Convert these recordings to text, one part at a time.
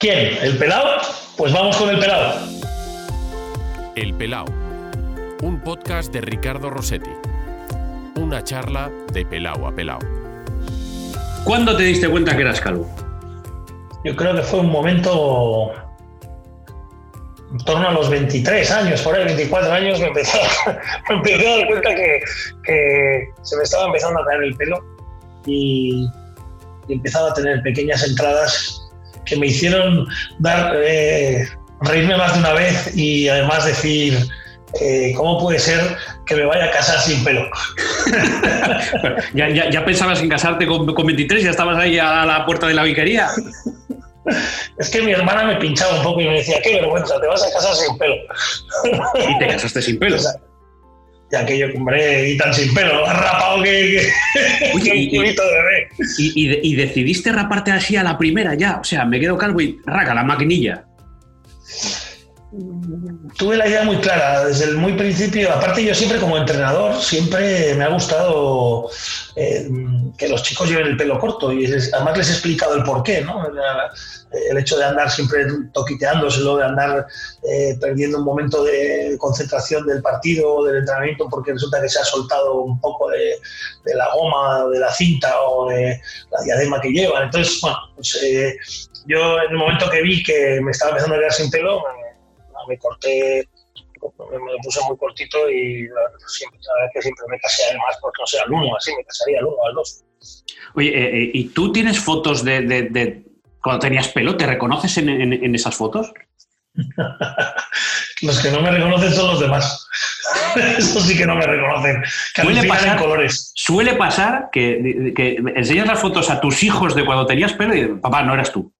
¿Quién? ¿El pelado? Pues vamos con el pelado. El Pelao, un podcast de Ricardo Rossetti. Una charla de pelao a pelao. ¿Cuándo te diste cuenta que eras calvo? Yo creo que fue un momento en torno a los 23 años, por ahí 24 años, me empecé, me empecé a dar cuenta que, que se me estaba empezando a caer el pelo y, y empezaba a tener pequeñas entradas que me hicieron dar, eh, reírme más de una vez y además decir, eh, ¿cómo puede ser que me vaya a casar sin pelo? ¿Ya, ya, ya pensabas en casarte con, con 23? ¿Ya estabas ahí a la puerta de la vicaría? Es que mi hermana me pinchaba un poco y me decía, qué vergüenza, te vas a casar sin pelo. Y te casaste sin pelo. y aquello, hombre, y tan sin pelo, más rapado que, que, Oye, y- un culito de bebé. Y, y de- y decidiste raparte así a la primera ya. O sea, me quedo calvo y raca, la maquinilla. Tuve la idea muy clara desde el muy principio. Aparte, yo siempre como entrenador, siempre me ha gustado eh, que los chicos lleven el pelo corto y además les he explicado el porqué, ¿no? El hecho de andar siempre toquiteándoselo, de andar eh, perdiendo un momento de concentración del partido o del entrenamiento porque resulta que se ha soltado un poco de, de la goma, de la cinta o de la diadema que llevan. Entonces, bueno, pues, eh, yo en el momento que vi que me estaba empezando a quedar sin pelo, me, corté, me lo puse muy cortito y la, siempre, la verdad que siempre me casé además, porque no sé, al uno, así me casaría al uno, al dos. Oye, eh, eh, ¿y tú tienes fotos de, de- de cuando tenías pelo? ¿Te reconoces en, en- en esas fotos? Los que no me reconocen son los demás. Eso sí que no me reconocen. Que Suele alucinan pasar. en colores. Suele pasar que, que enseñas las fotos a tus hijos de cuando tenías pelo y papá, no eras tú.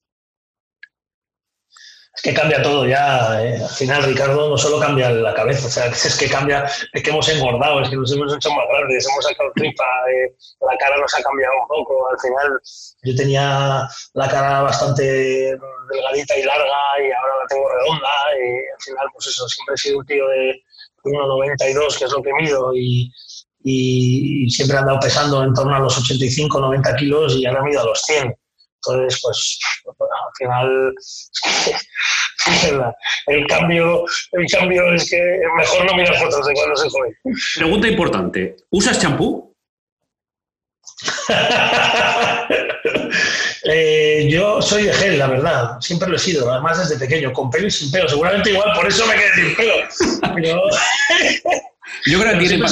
Es que cambia todo ya. eh. Al final, Ricardo, no solo cambia la cabeza, o sea, es que cambia, es que hemos engordado, es que nos hemos hecho más grandes, hemos sacado tripa, eh, la cara nos ha cambiado un poco. Al final, yo tenía la cara bastante delgadita y larga y ahora la tengo redonda. Al final, pues eso, siempre he sido un tío de 1,92, que es lo que mido, y, y siempre he andado pesando en torno a los 85, 90 kilos y ahora mido a los 100. Entonces, pues al final el cambio, el cambio es que mejor no mirar fotos de cuando se joven. Pregunta importante. ¿Usas champú? Eh, yo soy de gel, la verdad. Siempre lo he sido, además desde pequeño, con pelo y sin pelo. Seguramente igual por eso me quedé sin pelo. Pero, Yo creo que tiene,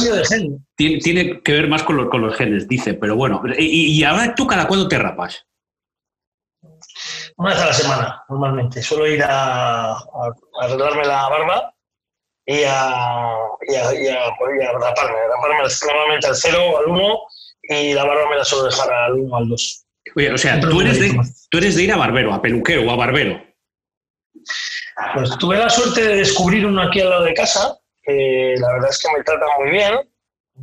tiene, tiene que ver más con, los- con los genes, dice, pero bueno. ¿Y, y ahora tú cada cuándo te rapas? Una vez a la semana, normalmente. Suelo ir a, a- a arreglarme la barba y a, y a, y a- y a raparme. Raparme normalmente al 0, al 1 y la barba me la suelo dejar al 1, al 2. Oye, o sea, tú eres, de, tú eres de ir a barbero, a peluquero o a barbero. Pues tuve la suerte de descubrir uno aquí al lado de casa, que la verdad es que me trata muy bien.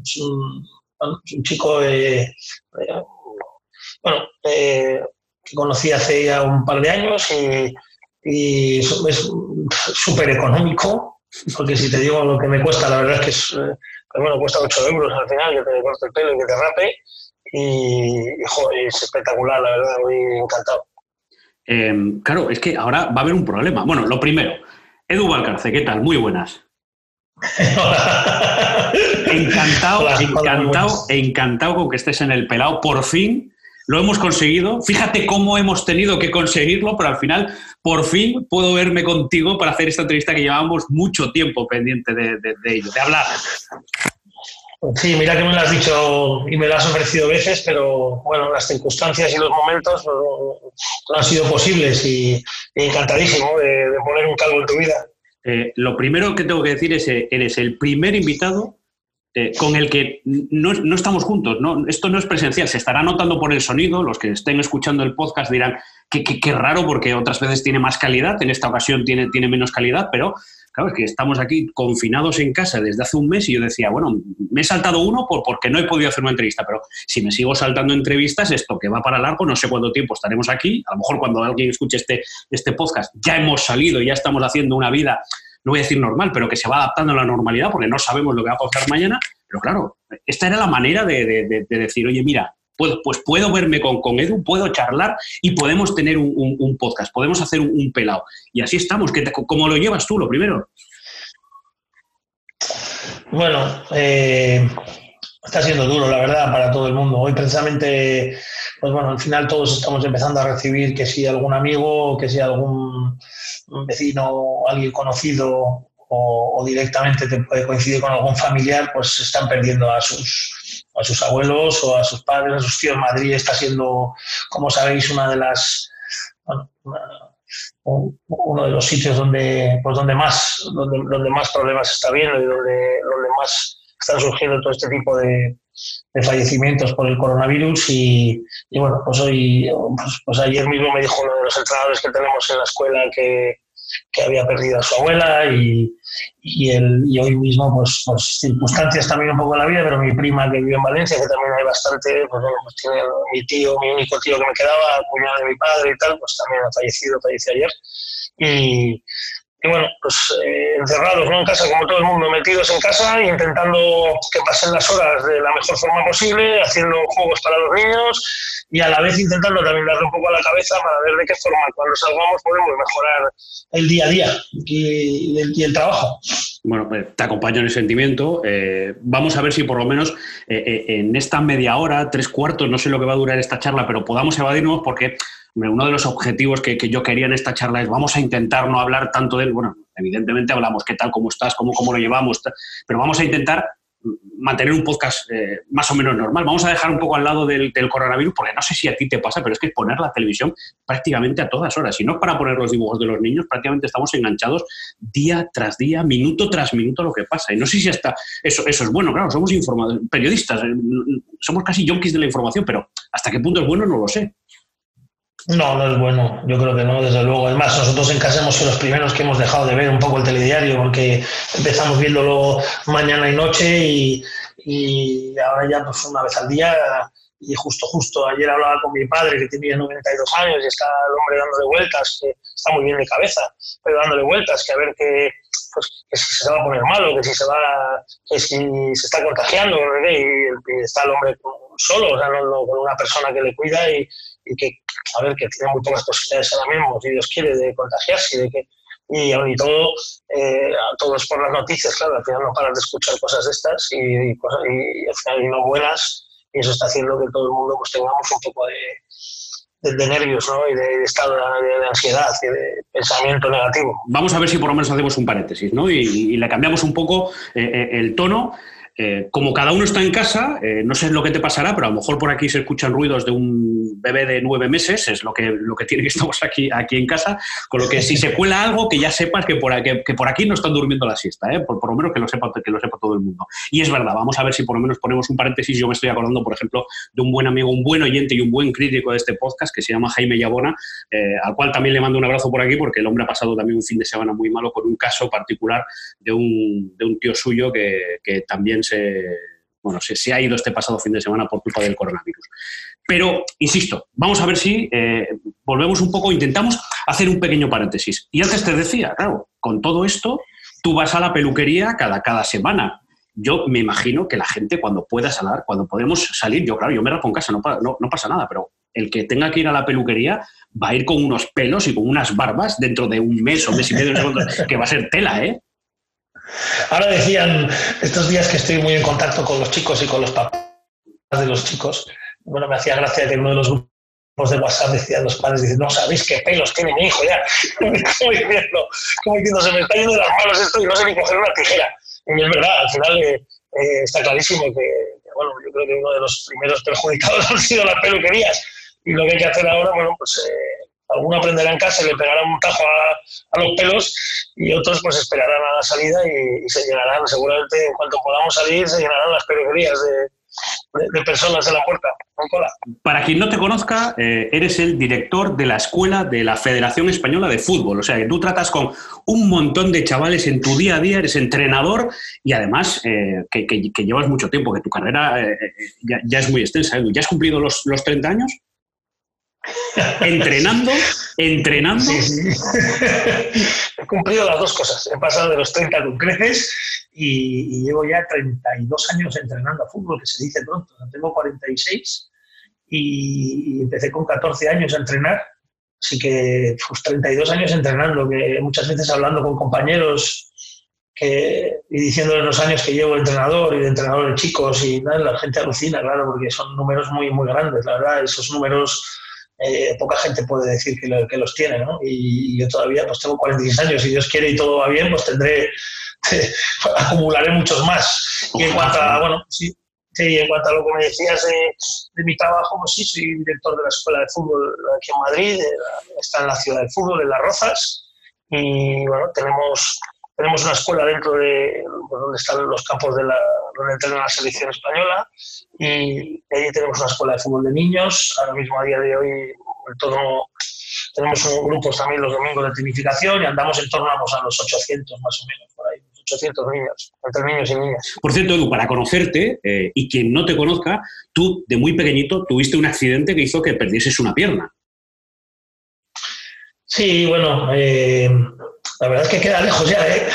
Es un, un chico de, de- bueno, eh, que conocí hace ya un par de años y, y es súper económico, porque si te digo lo que me cuesta, la verdad es que es, eh, bueno, cuesta 8 euros al final, que te corte el pelo y que te rape. Y, joder, es espectacular, la verdad, muy encantado. Eh, claro, es que ahora va a haber un problema. Bueno, lo primero, Edu Valcarce, ¿qué tal? Muy buenas. Encantado, Hola, encantado, encantado con que estés en el pelado. Por fin lo hemos conseguido. Fíjate cómo hemos tenido que conseguirlo, pero al final, por fin puedo verme contigo para hacer esta entrevista que llevábamos mucho tiempo pendiente de, de- de ello, de hablar. Sí, mira que me lo has dicho y me lo has ofrecido veces, pero bueno, las circunstancias y los momentos no, no han sido posibles y, y encantadísimo de, de poner un calvo en tu vida. Eh, lo primero que tengo que decir es que eres el primer invitado eh, con el que no, no estamos juntos. Esto no es presencial, se estará notando por el sonido. Los que estén escuchando el podcast dirán que qué raro porque otras veces tiene más calidad, en esta ocasión tiene, tiene menos calidad, pero claro, es que estamos aquí confinados en casa desde hace un mes y yo decía, bueno, me he saltado uno por, porque no he podido hacer una entrevista, pero si me sigo saltando entrevistas, esto que va para largo, no sé cuánto tiempo estaremos aquí. A lo mejor cuando alguien escuche este, este podcast ya hemos salido, ya estamos haciendo una vida no voy a decir normal, pero que se va adaptando a la normalidad porque no sabemos lo que va a pasar mañana. Pero claro, esta era la manera de, de- de- de decir, oye, mira, pues, pues puedo verme con, Edu, puedo charlar y podemos tener un, podcast, podemos hacer un, pelado. Y así estamos. ¿Cómo como lo llevas tú, lo primero? Bueno, eh, está siendo duro, la verdad, para todo el mundo. Hoy precisamente, pues bueno, al final todos estamos empezando a recibir que si algún amigo, que si algún vecino, alguien conocido o, directamente te puede coincidir con algún familiar, pues están perdiendo a sus, a sus abuelos o a sus padres, a sus tíos. Madrid está siendo, como sabéis, una de las... uno de los sitios donde, pues donde, más, donde, donde más problemas está viendo y donde, donde más están surgiendo todo este tipo de, fallecimientos por el coronavirus y, bueno, pues hoy, pues, pues, ayer mismo me dijo uno de los entrenadores que tenemos en la escuela que, que había perdido a su abuela y, y, el, y hoy mismo, pues, pues, circunstancias también un poco en la vida, pero mi prima que vive en Valencia, que también hay bastante, pues bueno, pues tiene mi tío, mi único tío que me quedaba, cuñado de mi padre y tal, pues también ha fallecido, falleció ayer. Y, y bueno, pues eh, encerrados ¿no? en casa, como todo el mundo, metidos en casa, intentando que pasen las horas de la mejor forma posible, haciendo juegos para los niños y a la vez intentando también darle un poco a la cabeza para ver de qué forma cuando salgamos podemos mejorar el día a día y, el, trabajo. Bueno, pues te acompaño en el sentimiento. Eh, vamos a ver si por lo menos eh, en esta media hora, tres cuartos, no sé lo que va a durar esta charla, pero podamos evadirnos porque uno de los objetivos que, yo quería en esta charla es vamos a intentar no hablar tanto del, bueno, evidentemente hablamos qué tal, cómo estás, cómo, cómo lo llevamos, pero vamos a intentar mantener un podcast eh, más o menos normal. Vamos a dejar un poco al lado del, coronavirus, porque no sé si a ti te pasa, pero es que poner la televisión prácticamente a todas horas. Y no para poner los dibujos de los niños, prácticamente estamos enganchados día tras día, minuto tras minuto lo que pasa. Y no sé si hasta eso, eso es bueno, claro, somos informados, periodistas, eh, somos casi junkies de la información, pero hasta qué punto es bueno no lo sé. No, no es bueno, yo creo que no, desde luego. Es más, nosotros en casa hemos sido los primeros que hemos dejado de ver un poco el telediario porque empezamos viéndolo mañana y noche y, y ahora ya pues una vez al día y justo, justo, ayer hablaba con mi padre que tiene 92 años y está el hombre dándole vueltas, que está muy bien de cabeza, pero dándole vueltas, que a ver que, pues, que si se va a poner malo, que si se va, que si se está contagiando, y, está el hombre solo, o sea, no, con una persona que le cuida y, y que, a ver, que tiene muy pocas posibilidades ahora mismo, si Dios quiere, de contagiarse de que y y todo, eh, todo es por las noticias, claro, al final no paras de escuchar cosas de estas y, al final no buenas y eso está haciendo que todo el mundo pues tengamos un poco de, de, nervios ¿no? y de, estado de, ansiedad y de pensamiento negativo. Vamos a ver si por lo menos hacemos un paréntesis ¿no? y, le cambiamos un poco eh, eh, el tono eh, como cada uno está en casa, eh, no sé lo que te pasará, pero a lo mejor por aquí se escuchan ruidos de un bebé de nueve meses, es lo que, lo que tiene que estamos aquí, aquí en casa, con lo que si se cuela algo, que ya sepas que por, aquí, que por aquí no están durmiendo la siesta, ¿eh? por, lo menos que lo, sepa, que lo sepa todo el mundo. Y es verdad, vamos a ver si por lo menos ponemos un paréntesis, yo me estoy acordando, por ejemplo, de un buen amigo, un buen oyente y un buen crítico de este podcast que se llama Jaime Yabona, al cual también le mando un abrazo por aquí porque el hombre ha pasado también un fin de semana muy malo con un caso particular de un, de un tío suyo que, que también se bueno, se, ha ido este pasado fin de semana por culpa del coronavirus. Pero, insisto, vamos a ver si eh, volvemos un poco, intentamos hacer un pequeño paréntesis. Y antes te decía, claro, con todo esto, tú vas a la peluquería cada, cada semana. Yo me imagino que la gente cuando pueda salir, cuando podemos salir, yo claro, yo me rapo en casa, no, no, no pasa nada, pero el que tenga que ir a la peluquería va a ir con unos pelos y con unas barbas dentro de un mes o mes y medio, que va a ser tela, ¿eh? Ahora decían estos días que estoy muy en contacto con los chicos y con los papás de los chicos. Bueno, me hacía gracia que uno de los grupos de WhatsApp decían los padres, dicen, no sabéis qué pelos tiene mi hijo ya. como, diciendo, como diciendo, se me está yendo de las manos esto y no sé ni coger una tijera. Y es verdad, al final eh, eh, está clarísimo que, bueno, yo creo que uno de los primeros perjudicados han sido las peluquerías. Y lo que hay que hacer ahora, bueno, pues eh, alguno aprenderá en casa y le pegará un tajo a, los pelos y otros pues esperarán a la salida y, se llenarán, seguramente en cuanto podamos salir, se llenarán las peluquerías de, personas en la puerta, Para quien no te conozca, eh, eres el director de la escuela de la Federación Española de Fútbol. O sea, que tú tratas con un montón de chavales en tu día a día, eres entrenador y además eh, que, llevas mucho tiempo, que tu carrera eh, ya, es muy extensa. ¿Ya has cumplido los, los 30 años? Entrenando, entrenando. He cumplido las dos cosas. He pasado de los 30 con creces y, llevo ya 32 años entrenando a fútbol, que se dice pronto. Tengo 46 y, empecé con 14 años a entrenar, así que pues, 32 años entrenando, que muchas veces hablando con compañeros que, y diciéndoles los años que llevo de entrenador y de entrenador de chicos y nada, la gente alucina, claro, porque son números muy, muy grandes, la verdad, esos números eh, poca gente puede decir que, que los tiene, ¿no? Y, yo todavía pues tengo 46 años, si Dios quiere y todo va bien, pues tendré, acumularé muchos más. Y en cuanto a, bueno, sí, Sí, en cuanto a lo que me decías de, mi trabajo, pues sí, soy director de la Escuela de Fútbol aquí en Madrid, está en la ciudad del fútbol, en Las Rozas, y bueno, tenemos, tenemos una escuela dentro de pues, donde están los campos de la, donde entrena la selección española, y ahí tenemos una escuela de fútbol de niños, ahora mismo a día de hoy en torno, tenemos un grupo también los domingos de tecnificación y andamos en torno a los 800 más o menos por ahí. 800 niños, entre niños y niñas. Por cierto, Edu, para conocerte eh, y quien no te conozca, tú de muy pequeñito tuviste un accidente que hizo que perdieses una pierna. Sí, bueno, eh, la verdad es que queda lejos ya, ¿eh?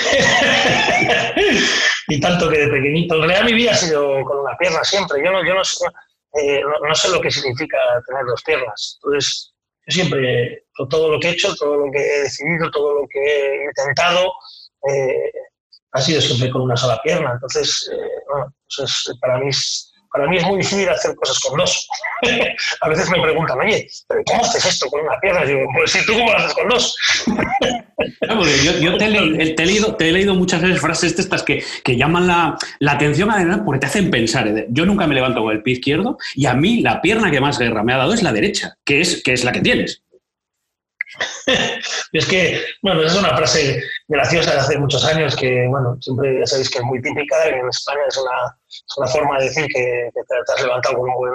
y tanto que de pequeñito. En realidad mi vida ha sido con una pierna siempre. Yo no, yo no, eh, no, sé lo que significa tener dos piernas. Entonces, yo siempre, todo lo que he hecho, todo lo que he decidido, todo lo que he intentado, eh, ha sido siempre con una sola pierna. Entonces, eh, bueno, para, mí es, para mí es muy difícil hacer cosas con dos. a veces me preguntan, oye, ¿pero ¿cómo haces esto con una pierna? Y digo, pues tú cómo lo haces con dos. yo, te, he leído, te, he leído, muchas veces frases de estas que, que llaman la, la atención además porque te hacen pensar. Yo nunca me levanto con el pie izquierdo y a mí la pierna que más guerra me ha dado es la derecha, que es, que es la que tienes. es que, bueno, es una frase graciosa de hace muchos años que, bueno, siempre ya sabéis que es muy típica. En España es una, una forma de decir que, te has levantado con un buen,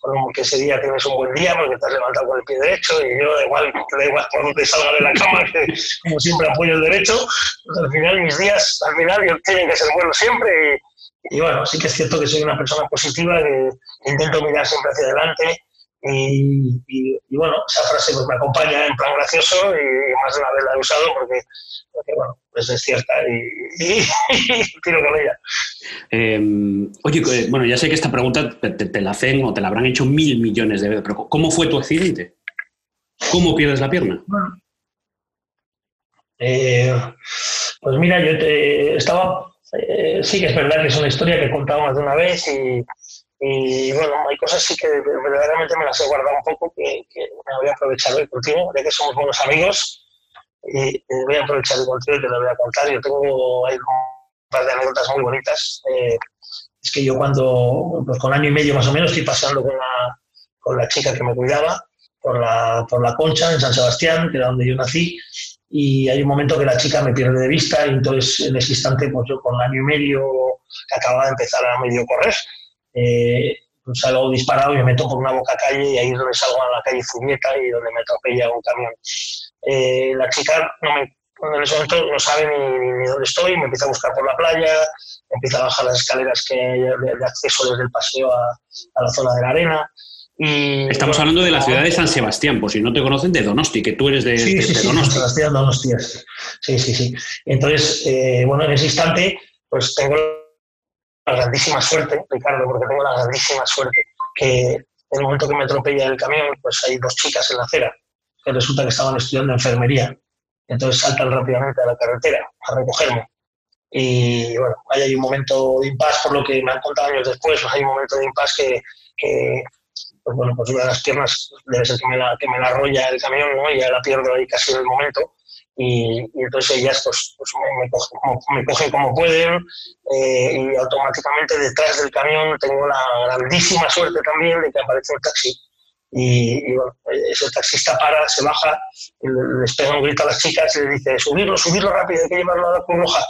con que ese día tienes un buen día porque te has levantado con el pie derecho y yo igual, te da igual por donde salga de la cama, que como siempre apoyo el derecho. Pues al final mis días, al final tienen que ser buenos siempre y, y, bueno, sí que es cierto que soy una persona positiva, que intento mirar siempre hacia adelante y, bueno, esa frase pues, me acompaña en plan gracioso y, más de una vez la he usado porque, bueno, pues es cierta y, tiro con ella. Em, oye, eh, bueno, ya sé que esta pregunta te, la hacen o te la habrán hecho mil millones de veces, pero ¿cómo fue tu accidente? ¿Cómo pierdes la pierna? Eh, pues mira, yo te, estaba, eh, sí que es verdad que es una historia que he contado más de una vez y y bueno, hay cosas sí que verdaderamente me las he guardado un poco que, me voy a aprovechar hoy contigo, ya que somos buenos amigos. Y, voy a aprovechar hoy contigo y te lo voy a contar. Yo tengo ahí un par de anécdotas muy bonitas. Eh, es que yo cuando, pues con año y medio más o menos, estoy pasando con la, con la chica que me cuidaba por la, por la Concha en San Sebastián, que era donde yo nací, y hay un momento que la chica me pierde de vista y entonces en ese instante pues yo con año y medio que acababa de empezar a medio correr, eh, pues salgo disparado y me meto por una boca calle y ahí es donde salgo a la calle Zubieta y donde me atropella un camión. Eh, la chica no me, en ese momento no sabe ni, dónde estoy, me empieza a buscar por la playa, empieza a bajar las escaleras que hay de, acceso desde el paseo a, la zona de la arena. Y, Estamos hablando de la ciudad de San Sebastián, por si no te conocen, de Donosti, que tú eres de, sí, sí, sí, Donosti. Sebastián, Donosti. Sí, sí, sí. Entonces, eh, bueno, en ese instante, pues tengo la grandísima suerte, Ricardo, porque tengo la grandísima suerte que en el momento que me atropella el camión, pues hay dos chicas en la acera que resulta que estaban estudiando enfermería. Entonces saltan rápidamente a la carretera a recogerme. Y bueno, ahí hay un momento de impas, por lo que me han contado años después, pues hay un momento de impas que, que pues bueno, pues una de las piernas debe ser que me la, que me la arrolla el camión, ¿no? Y ya la pierdo ahí casi en el momento y, entonces ellas pues, pues me, cogen, como, pueden eh, y automáticamente detrás del camión tengo la grandísima suerte también de que aparece un taxi y, bueno, ese taxista para, se baja, les pega un grito a las chicas y les dice subirlo, subirlo rápido, hay que llevarlo a Cruz Roja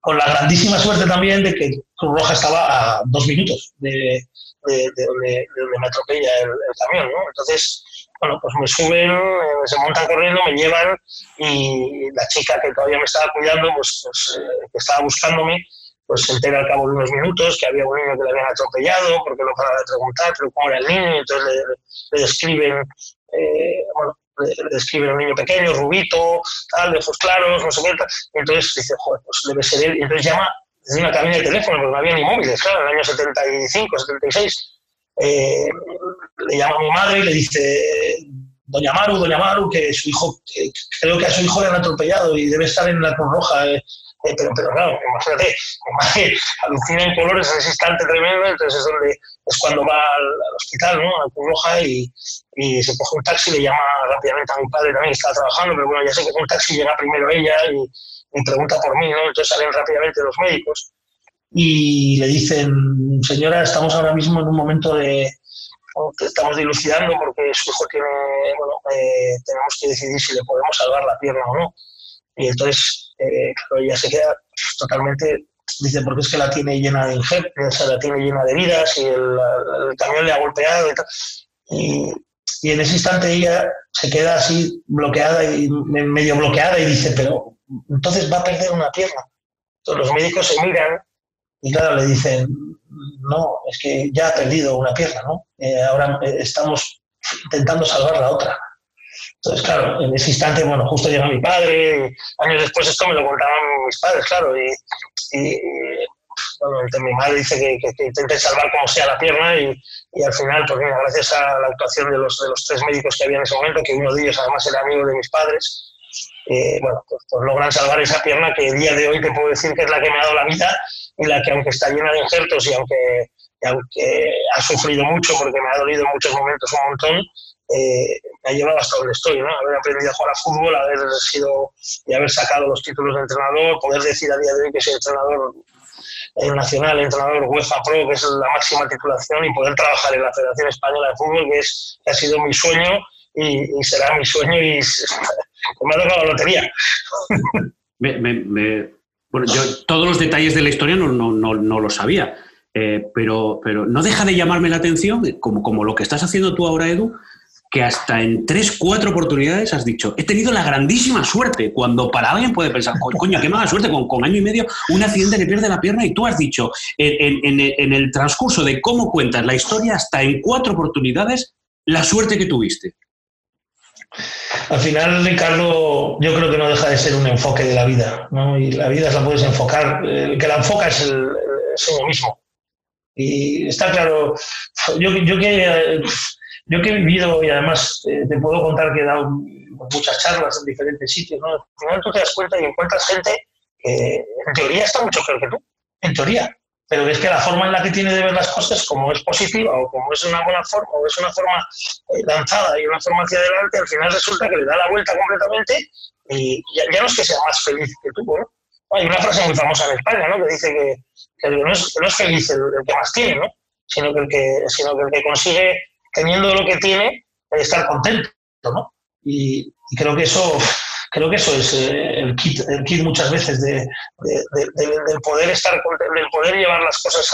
con la grandísima suerte también de que Cruz Roja estaba a dos minutos de, donde, me atropella el, el camión, ¿no? Entonces, bueno, pues me suben, eh, se montan corriendo, me llevan y la chica que todavía me estaba cuidando, pues, pues eh, que estaba buscándome, pues se entera al cabo de unos minutos que había un niño que le habían atropellado, porque no paraba de preguntar, pero cómo era el niño, entonces le, describen, eh, bueno, le, describen un niño pequeño, rubito, tal, de ojos claros, no sé qué, y entonces dice, joder, pues debe ser él, y entonces llama desde una cabina de teléfono, porque no había ni móviles, claro, en el año 75, 76, eh, le llama a mi madre y le dice, Doña Maru, Doña Maru, que su hijo, creo que a su hijo le han atropellado y debe estar en la Cruz Roja. Eh, eh, pero, claro, imagínate, mi madre alucina en colores en ese instante tremendo, entonces es donde es cuando va al, hospital, ¿no? A Cruz Roja y, se coge un taxi, le llama rápidamente a mi padre también, estaba trabajando, pero bueno, ya sé que un taxi llega primero ella y, y pregunta por mí, ¿no? Entonces salen rápidamente los médicos y le dicen, señora, estamos ahora mismo en un momento de, estamos dilucidando porque su hijo tiene, bueno, eh, tenemos que decidir si le podemos salvar la pierna o no. Y entonces, eh, ella se queda totalmente, dice, porque es que la tiene llena de injertos, la tiene llena de heridas y el, camión le ha golpeado y tal. Y, y, en ese instante ella se queda así bloqueada y medio bloqueada y dice, pero entonces va a perder una pierna. Entonces los médicos se miran y claro, le dicen, no, es que ya ha perdido una pierna, ¿no? Eh, ahora eh, estamos intentando salvar la otra. Entonces, claro, en ese instante, bueno, justo llega mi padre, años después esto me lo contaban mis padres, claro, y, mi madre dice que, que, intente salvar como sea la pierna y, y al final, mira, gracias a la actuación de los, de los tres médicos que había en ese momento, que uno de ellos además era amigo de mis padres, eh, bueno, pues, pues, logran salvar esa pierna que el día de hoy te puedo decir que es la que me ha dado la vida y la que aunque está llena de injertos y aunque, aunque ha sufrido mucho porque me ha dolido en muchos momentos un montón, eh, me ha llevado hasta donde estoy, ¿no? Haber aprendido a jugar a fútbol, haber sido y haber sacado los títulos de entrenador, poder decir a día de hoy que soy entrenador nacional, entrenador UEFA Pro, que es la máxima titulación, y poder trabajar en la Federación Española de Fútbol, que, es, ha sido mi sueño y, será mi sueño y me la lotería. me, bueno, yo todos los detalles de la historia no, no, no, no lo sabía, eh, pero, pero no deja de llamarme la atención, como, como lo que estás haciendo tú ahora, Edu, que hasta en tres, cuatro oportunidades has dicho, he tenido la grandísima suerte, cuando para alguien puede pensar, coño, qué mala suerte, con, con año y medio, un accidente le pierde la pierna y tú has dicho, en, en, el transcurso de cómo cuentas la historia, hasta en cuatro oportunidades, la suerte que tuviste. Al final, Ricardo, yo creo que no deja de ser un enfoque de la vida, ¿no? Y la vida la puedes enfocar, el que la enfoca es, el, uno mismo. Y está claro, yo, yo, que, yo que he vivido y además eh, te puedo contar que he dado muchas charlas en diferentes sitios, ¿no? Al final tú te das cuenta y encuentras gente que en teoría está mucho peor que tú, en teoría pero es que la forma en la que tiene de ver las cosas, como es positiva o como es una buena forma o es una forma eh, lanzada y una forma hacia adelante, al final resulta que le da la vuelta completamente y ya, no es que sea más feliz que tú. ¿no? Hay una frase muy famosa en España ¿no? que dice que, no, es, no, es, feliz el, que más tiene, ¿no? sino, que el que, sino que el que consigue, teniendo lo que tiene, estar contento. ¿no? y creo que eso creo que eso es eh, el, kit, el kit muchas veces de, del poder estar, del poder llevar las cosas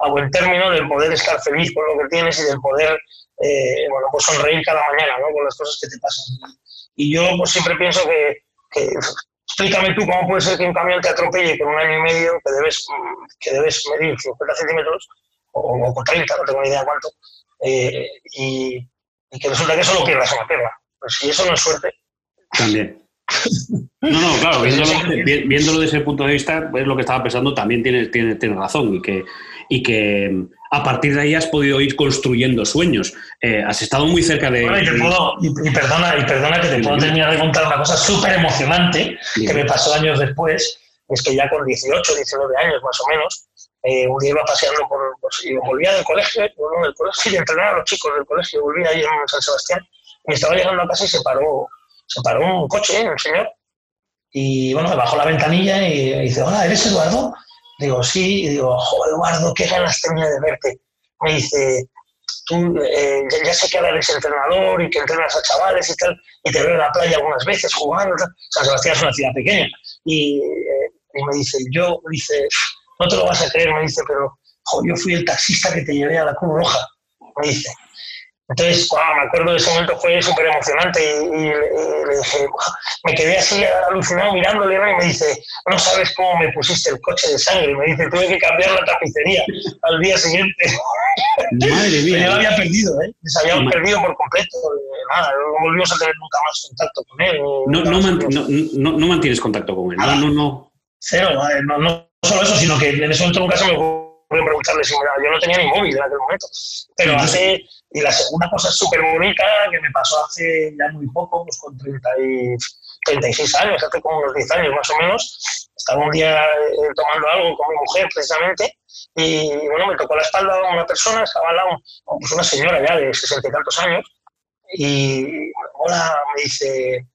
a, buen término, del poder estar feliz con lo que tienes y del poder eh, bueno, pues sonreír cada mañana ¿no? con las cosas que te pasan. Y yo pues, siempre pienso que, explícame tú cómo puede ser que un camión te atropelle con un año y medio que debes, que debes medir 50 centímetros o, con 30, no tengo ni idea cuánto, eh, y, que resulta que solo pierdas una pierna. Pues si eso no es suerte. También. No, no, claro, viéndolo, desde ese punto de vista, es lo que estaba pensando, también tienes tiene, tiene razón y que, y que a partir de ahí has podido ir construyendo sueños. Eh, has estado muy cerca de... y, perdona, y perdona que te puedo terminar de contar una cosa súper emocionante que me pasó años después, es que ya con 18, 19 años más o menos, eh, un día iba paseando por, y volvía del colegio, bueno, del colegio, y entrenar a los chicos del colegio, volvía ahí en San Sebastián, y estaba llegando a casa y se paró se paró un coche, un señor, y bueno, me bajó la ventanilla y dice, hola, ¿eres Eduardo? Digo, sí, digo, Eduardo, qué ganas tenía de verte. Me dice, tú, eh, ya, sé que ahora eres entrenador y que entrenas a chavales y tal, y te veo en la playa algunas veces jugando, San Sebastián es una ciudad pequeña, y, eh, y, me dice, yo, dice, no te lo vas a creer, me dice, pero yo fui el taxista que te llevé a la Cruz Roja, me dice, entonces, me acuerdo de ese momento, fue súper emocionante y, le dije, me quedé así alucinado mirándole y me dice, no sabes cómo me pusiste el coche de sangre. Y me dice, tuve que cambiar la tapicería al día siguiente. Madre mía. lo había perdido, ¿eh? Les había perdido por completo. Nada, no volvimos a tener nunca más contacto con él. No, no, no, mantienes contacto con él. No, no, no. Cero, no, no solo eso, sino que en ese momento nunca se me ocurrió preguntarle si me yo no tenía ni móvil en aquel momento. Pero hace Y la segunda cosa súper bonita que me pasó hace ya muy poco, pues con 30 y 36 años, hace como unos 10 años más o menos, estaba un día eh, tomando algo con mi mujer precisamente y bueno, me tocó la espalda una persona, estaba al lado, pues una señora ya de 60 y tantos años y hola, me dice,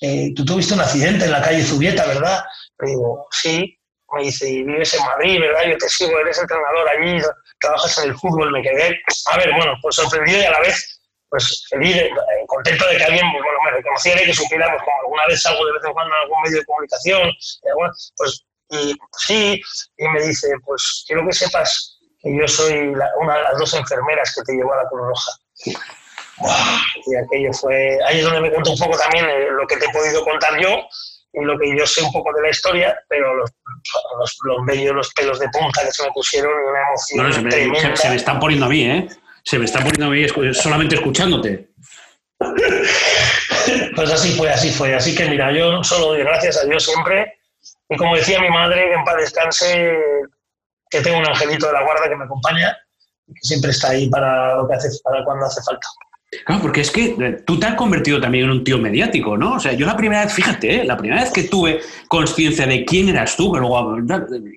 eh, tú tuviste un accidente en la calle Zubieta, ¿verdad? Le digo, sí. Me dice, y vives en Madrid, ¿verdad? Yo te sigo, eres entrenador allí, trabajas en el fútbol, me quedé. A ver, bueno, pues sorprendido y a la vez, pues feliz, eh, contento de que alguien pues, bueno, me reconociera y que supiera, pues alguna vez salgo de vez en cuando en algún medio de comunicación, eh, pues y sí, y me dice, pues quiero que sepas que yo soy una de las dos enfermeras que te llevó a la Cruz Roja. Y aquello fue, ahí es donde me cuento un poco también eh, lo que te he podido contar yo y lo que yo sé un poco de la historia, pero los, los, los bellos, los pelos de punta que se me pusieron y una emoción se, me, tremenda. se, se me están poniendo a mí, ¿eh? Se me están poniendo a mí solamente escuchándote. Pues así fue, así fue. Así que mira, yo solo doy gracias a Dios siempre. Y como decía mi madre, que en paz descanse, que tengo un angelito de la guarda que me acompaña y que siempre está ahí para lo que hace, para cuando hace falta. Claro, porque es que eh, tú te has convertido también en un tío mediático, ¿no? O sea, yo la primera vez, fíjate, ¿eh? la primera vez que tuve conciencia de quién eras tú, que luego,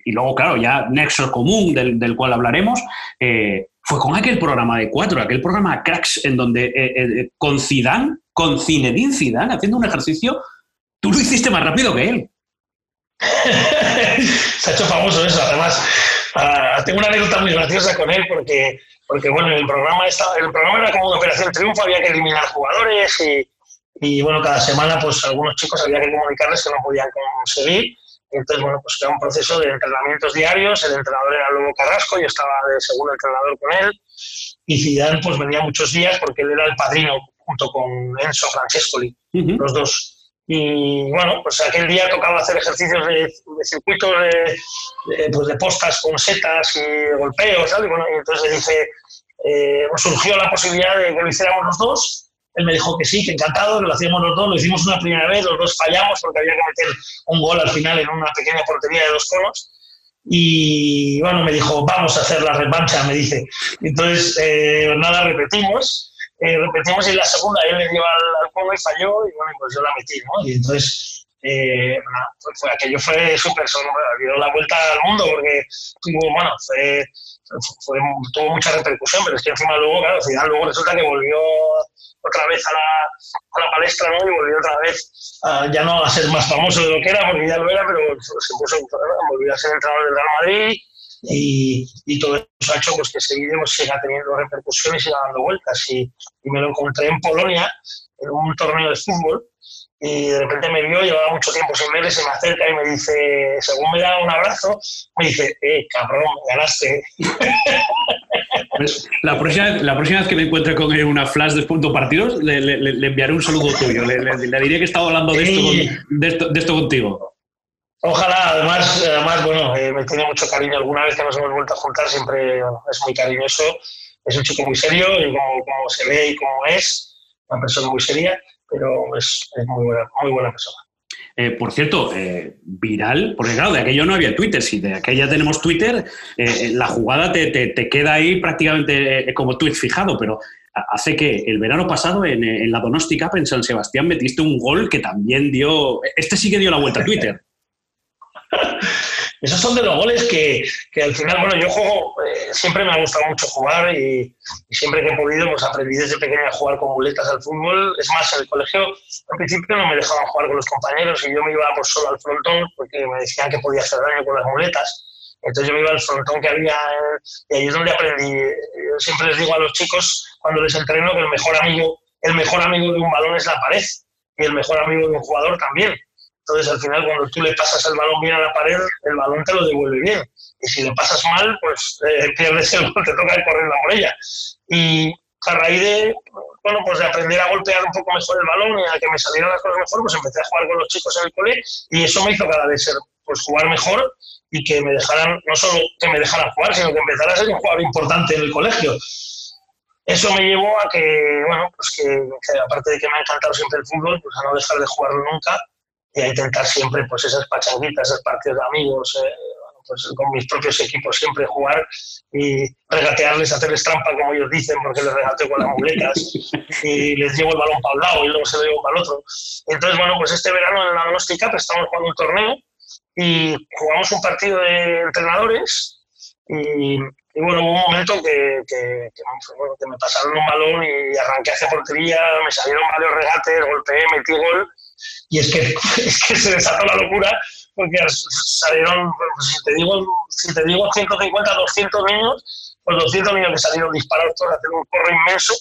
y luego, claro, ya nexo común del, del cual hablaremos, eh, fue con aquel programa de cuatro, aquel programa Cracks, en donde con Zidane, con Zinedine Zidane, haciendo un ejercicio, tú lo hiciste más rápido que él. Se ha hecho famoso eso, además. ah, tengo una anécdota muy graciosa con él porque, porque bueno, el programa, estaba, el programa era como una operación triunfo, había que eliminar jugadores y, y, bueno, cada semana pues algunos chicos había que comunicarles que no podían conseguir. Entonces, bueno, pues era un proceso de entrenamientos diarios, el entrenador era Lobo Carrasco, yo estaba de segundo entrenador con él, y Zidane pues venía muchos días porque él era el padrino junto con Enzo Francescoli, Ujú. los dos. Y bueno, pues aquel día tocaba hacer ejercicios de, de circuitos de, de, pues de postas con setas y golpeos, ¿sabes? Y bueno, y entonces dice, eh, nos surgió la posibilidad de que lo hiciéramos los dos. Él me dijo que sí, que encantado, que lo hacíamos los dos, lo hicimos una primera vez, los dos fallamos porque había que meter un gol al final en una pequeña portería de dos conos. Y bueno, me dijo, vamos a hacer la revancha, me dice. Entonces, eh, nada, repetimos eh, repetimos y la segunda él le dio al, al y falló y bueno, pues yo la metí, ¿no? Y entonces, eh, nada, pues fue, aquello fue súper, dio la vuelta al mundo porque bueno, fue, fue, tuvo mucha repercusión, pero es que encima luego, claro, Zidane luego resulta que volvió otra vez a la, a la palestra, ¿no? Y volvió otra vez a, ya no a ser más famoso de lo que era, porque ya lo era, pero se puso, volvió a ser entrenador del Real Madrid, y, y, todo eso ha hecho pues, que ese vídeo pues, siga teniendo repercusiones y siga dando vueltas. Y, me lo encontré en Polonia, en un torneo de fútbol, y de repente me vio, llevaba mucho tiempo sin verle, se me acerca y me dice, según me da un abrazo, me dice, eh, cabrón, ganaste. Pues la, próxima, la próxima vez que me encuentre con él una flash de un partido, le, le, le, enviaré un saludo tuyo, le, le, diré que he estado hablando de esto, con, de esto, de esto contigo. Ojalá, además, además bueno, eh, me tiene mucho cariño. Alguna vez que nos hemos vuelto a juntar, siempre bueno, es muy cariñoso. Es un chico muy serio, y como, como, se ve y como es, una persona muy seria, pero es, es muy, buena, muy buena persona. Eh, por cierto, eh, viral, porque claro, de aquello no había Twitter, si de aquella tenemos Twitter, eh, la jugada te, te, te, queda ahí prácticamente eh, como tweet fijado, pero hace que el verano pasado en, en la Donosti Cup en San Sebastián metiste un gol que también dio, este sí que dio la vuelta a Twitter. Esos son de los goles que, que al final, bueno, yo juego, eh, siempre me ha gustado mucho jugar y, siempre que he podido, pues aprendí desde pequeño a jugar con muletas al fútbol. Es más, en el colegio al principio no me dejaban jugar con los compañeros y yo me iba pues, solo al frontón porque me decían que podía hacer daño con las muletas. Entonces yo me iba al frontón que había y ahí es donde aprendí. Yo siempre les digo a los chicos cuando les entreno que el mejor amigo, el mejor amigo de un balón es la pared y el mejor amigo de un jugador también. Entonces, al final, cuando tú le pasas el balón bien a la pared, el balón te lo devuelve bien. Y si le pasas mal, pues eh, pierdes el gol, te toca ir corriendo por ella. Y a raíz de, bueno, pues de aprender a golpear un poco mejor el balón y a que me salieran las cosas mejor, pues empecé a jugar con los chicos en el cole y eso me hizo cada vez ser, pues jugar mejor y que me dejaran, no solo que me dejaran jugar, sino que empezara a ser un jugador importante en el colegio. Eso me llevó a que, bueno, pues que, que aparte de que me ha encantado siempre el fútbol, pues a no dejar de jugarlo nunca y a intentar siempre pues esas pachanguitas, esos partidos de amigos, eh, pues con mis propios equipos siempre jugar y regatearles, hacerles trampa, como ellos dicen, porque les regateo con las muletas y les llevo el balón para un lado y luego se lo llevo para el otro. Entonces, bueno, pues este verano en la Agnostic Cup estamos jugando un torneo y jugamos un partido de entrenadores y, bueno, hubo un momento que, que, que, me pasaron un balón y arranqué hacia portería, me salieron varios regates, golpeé, metí gol y es que, es que se desató la locura porque salieron, pues, si te digo, si te digo 150, 200 niños, pues 200 niños que salieron disparados todos, haciendo un corro inmenso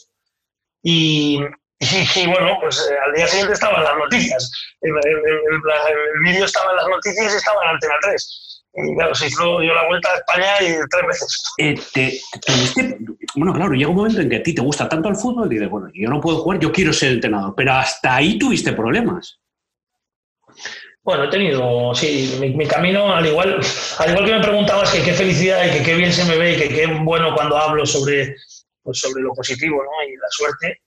y, y, bueno, pues eh, al día siguiente estaban las noticias. El, el, vídeo estaba en las noticias y estaba en Antena 3. Y claro, se hizo yo la vuelta a España y tres veces. Eh, bueno, claro, llega un momento en que a ti te gusta tanto el fútbol y dices, bueno, yo no puedo jugar, yo quiero ser entrenador, pero hasta ahí tuviste problemas. Bueno, he tenido, sí, mi, camino, al igual, al igual que me preguntabas que qué felicidad y que qué bien se me ve y que qué bueno cuando hablo sobre, pues sobre lo positivo ¿no? y la suerte,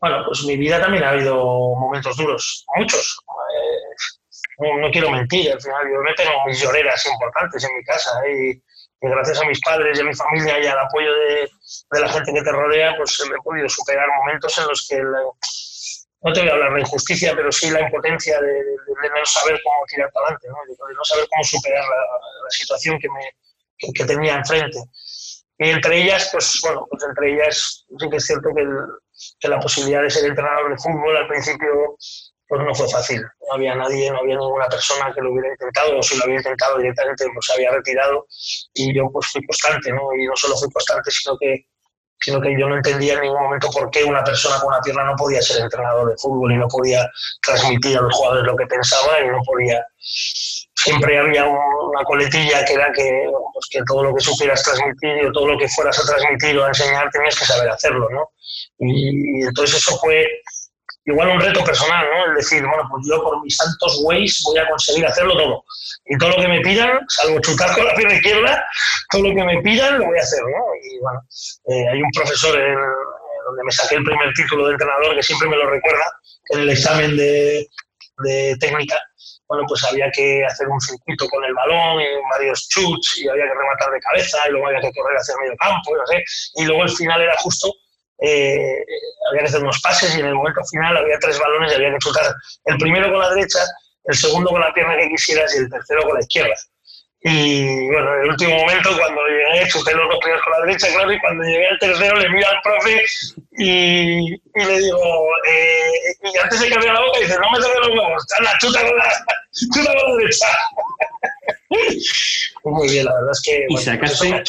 bueno, pues mi vida también ha habido momentos duros, muchos. Eh, no, quiero mentir, al final yo me tengo mis lloreras importantes en mi casa y, gracias a mis padres y a mi familia y al apoyo de, la gente que te rodea, pues he podido superar momentos en los que no te voy a hablar de injusticia, pero sí la impotencia de, no saber cómo tirar para adelante, ¿no? de no saber cómo superar la, situación que, me, que, tenía enfrente. Y entre ellas, pues bueno, pues entre ellas sí que es cierto que, que, la posibilidad de ser entrenador de fútbol al principio pues no fue fácil. No había nadie, no había ninguna persona que lo hubiera intentado, o si lo había intentado directamente, pues se había retirado. Y yo pues fui constante, ¿no? Y no solo fui constante, sino que sino que yo no entendía en ningún momento por qué una persona con una pierna no podía ser entrenador de fútbol y no podía transmitir a los jugadores lo que pensaba y no podía. Siempre había una coletilla que era que, pues que todo lo que supieras transmitir o todo lo que fueras a transmitir o a enseñar tenías que saber hacerlo, ¿no? Y, y entonces eso fue igual un reto personal, ¿no? El decir, bueno, pues yo por mis santos ways voy a conseguir hacerlo todo. Y todo lo que me pidan, salvo chutar con la pierna izquierda, todo lo que me pidan lo voy a hacer, ¿no? Y bueno, eh, hay un profesor en, donde me saqué el primer título de entrenador que siempre me lo recuerda, en el examen de, de técnica, bueno, pues había que hacer un circuito con el balón y varios chuts y había que rematar de cabeza y luego había que correr hacia el medio campo y no sé. Y luego el final era justo eh, había que hacer unos pases y en el momento final había tres balones y había que chutar el primero con la derecha, el segundo con la pierna que quisieras y el tercero con la izquierda. Y bueno, en el último momento, cuando llegué, chuté los dos primeros con la derecha, claro, y cuando llegué al tercero le miro al profe y, y le digo, eh, y antes de que abriera la boca, dice, no me toques los huevos, la chuta con la, chuta con la derecha. Muy bien, la verdad es que... Y sacaste,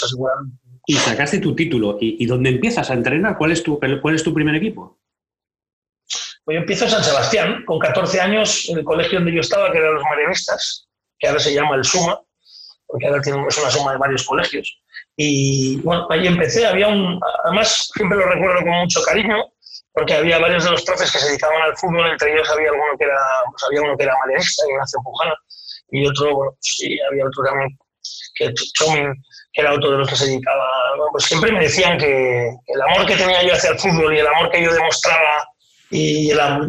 y sacaste tu título. ¿Y, y dónde empiezas a entrenar? ¿Cuál es, tu, ¿Cuál es tu primer equipo? Pues yo empiezo en San Sebastián, con 14 años, en el colegio donde yo estaba, que eran los marianistas, que ahora se llama el SUMA, porque ahora tiene, es una suma de varios colegios. Y bueno, ahí empecé, había un, además siempre lo recuerdo con mucho cariño, porque había varios de los profes que se dedicaban al fútbol, entre ellos había alguno que era, pues había uno que era marianista, Ignacio Pujana, y otro, bueno, sí, había otro también, que Chomin, que era otro de los que se dedicaba, pues siempre me decían que el amor que tenía yo hacia el fútbol y el amor que yo demostraba y la,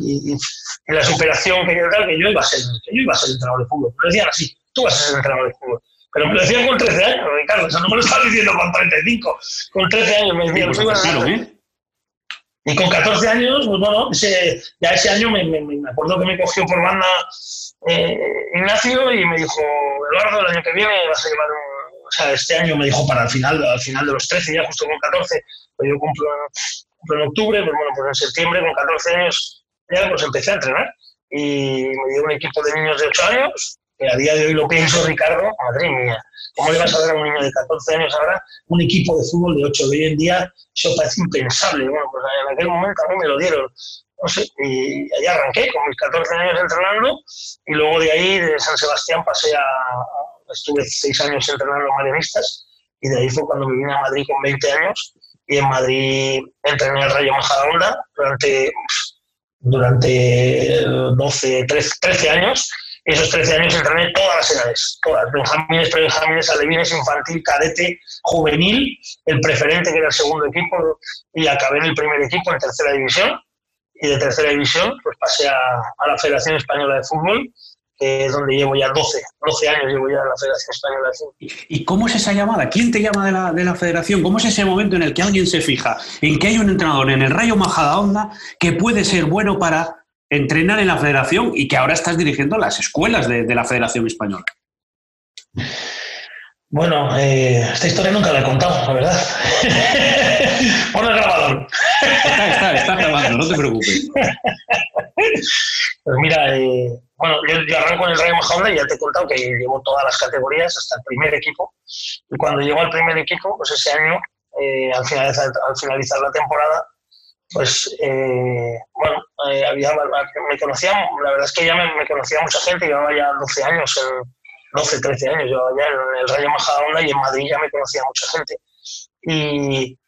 la superación que yo tal, que yo iba a ser, que yo iba a ser entrenador de fútbol. Me decían así, tú vas a ser entrenador de fútbol. Pero me lo decían con 13 años, Ricardo, eso no me lo estaba diciendo con 35. Con 13 años me decían, a ser... ¿eh? Y con 14 años, pues bueno, ese, ya ese año me, me, me, acuerdo que me cogió por banda eh, Ignacio y me dijo, Eduardo, el año que viene vas a llevar un o sea, este año me dijo para el final, al final de los 13, ya justo con 14, pues yo cumplo, en octubre, pues bueno, pues en septiembre con 14 años ya pues empecé a entrenar y me dio un equipo de niños de 8 años, que a día de hoy lo pienso, Ricardo, madre mía, ¿cómo le vas a dar a un niño de 14 años ahora un equipo de fútbol de 8 de hoy en día? Eso parece impensable. Bueno, pues en aquel momento a mí me lo dieron. No sé, y ahí arranqué con mis 14 años entrenando y luego de ahí, de San Sebastián, pasé a, estuve seis años entrenando marianistas y de ahí fue cuando me vine a Madrid con 20 años y en Madrid entrené al Rayo Majadahonda durante, durante 12, 13, 13 años. Esos 13 años entrené todas las edades, todas, benjamines, prebenjamines, alevines, infantil, cadete, juvenil, el preferente que era el segundo equipo y acabé en el primer equipo en tercera división y de tercera división pues pasé a, a la Federación Española de Fútbol que es donde llevo ya 12, 12 años llevo ya en la Federación Española de Fútbol. ¿Y cómo es esa llamada? ¿Quién te llama de la, de la federación? ¿Cómo es ese momento en el que alguien se fija en que hay un entrenador en el Rayo Majadahonda que puede ser bueno para entrenar en la federación y que ahora estás dirigiendo las escuelas de, de la Federación Española? Bueno, eh, esta historia nunca la he contado, la verdad. Pon el grabador. Está, está, está grabando, no te preocupes. Pues mira, eh, bueno, yo, yo, arranco en el Rayo Majadahonda y ya te he contado que llevo todas las categorías hasta el primer equipo. Y cuando llegó al primer equipo, pues ese año, eh, al, finalizar, al, finalizar, la temporada, pues eh, bueno, eh, había, me conocía, la verdad es que ya me, me, conocía mucha gente, llevaba ya 12 años, en, 12, 13 años, yo ya en el Rayo Majadahonda y en Madrid ya me conocía mucha gente. Y,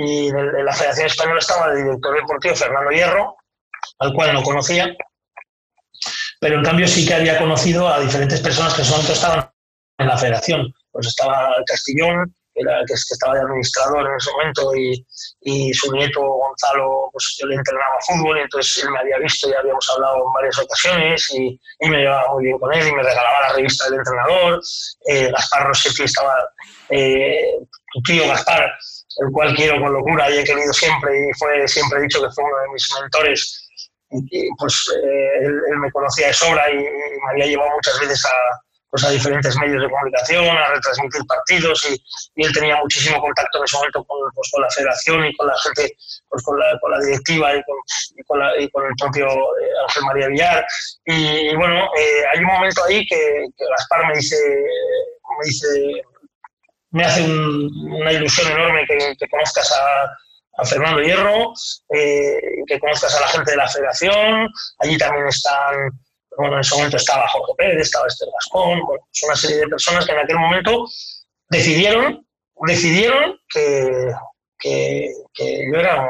y en la Federación Española estaba el director deportivo Fernando Hierro, al cual no conocía, pero en cambio sí que había conocido a diferentes personas que en ese momento estaban en la federación. Pues estaba Castillón, que, era, que, estaba de administrador en ese momento, y, y, su nieto Gonzalo, pues yo le entrenaba fútbol, y entonces él me había visto, ya habíamos hablado en varias ocasiones, y, y me llevaba muy bien con él, y me regalaba la revista del entrenador. Eh, Gaspar Rossetti estaba, eh, tu tío Gaspar, el cual quiero con locura y he querido siempre, y fue siempre he dicho que fue uno de mis mentores y pues eh, él, él, me conocía de sobra y, y, me había llevado muchas veces a, pues, a diferentes medios de comunicación, a retransmitir partidos y, y, él tenía muchísimo contacto en ese momento con, pues, con la federación y con la gente, pues, con, la, con la directiva y con, y con, la, y con el propio eh, Ángel María Villar. Y, bueno, eh, hay un momento ahí que, que, Gaspar me dice, me dice, me hace un, una ilusión enorme que, conozcas a Fernando Hierro, eh, que conozcas a la gente de la federación, allí también están, bueno, en ese momento estaba Jorge Pérez, estaba Esther Gascón, bueno, es una serie de personas que en aquel momento decidieron, decidieron que, yo era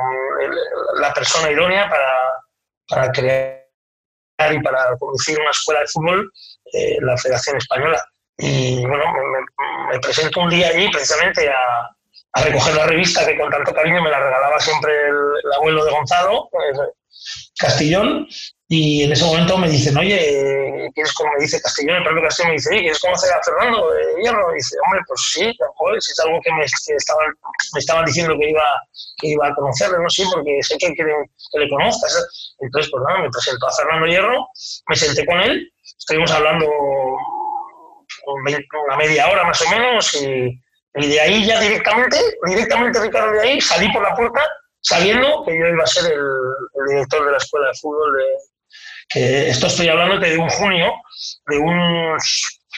la persona idónea para, para crear y para conducir una escuela de fútbol eh, la Federación Española. Y bueno, me, me presento un día allí precisamente a, a recoger la revista que con tanto cariño me la regalaba siempre el, el abuelo de Gonzalo, eh, Castillón, y en ese momento me dicen, oye, ¿quieres como me dice Castillón? El propio Castillón me dice, ¿quieres conocer a Fernando de Hierro? Y dice, hombre, pues sí, joder, si es algo que me, que estaban, me estaban diciendo que iba, que iba a conocerle, ¿no? Sí, porque sé que quieren que le conozcas. Entonces, pues nada, me presentó a Fernando Hierro, me senté con él, estuvimos hablando una media hora más o menos y y de ahí ya directamente, directamente Ricardo, de ahí salí por la puerta sabiendo que yo iba a ser el, el director de la escuela de fútbol. De, que esto estoy hablando de un junio, de un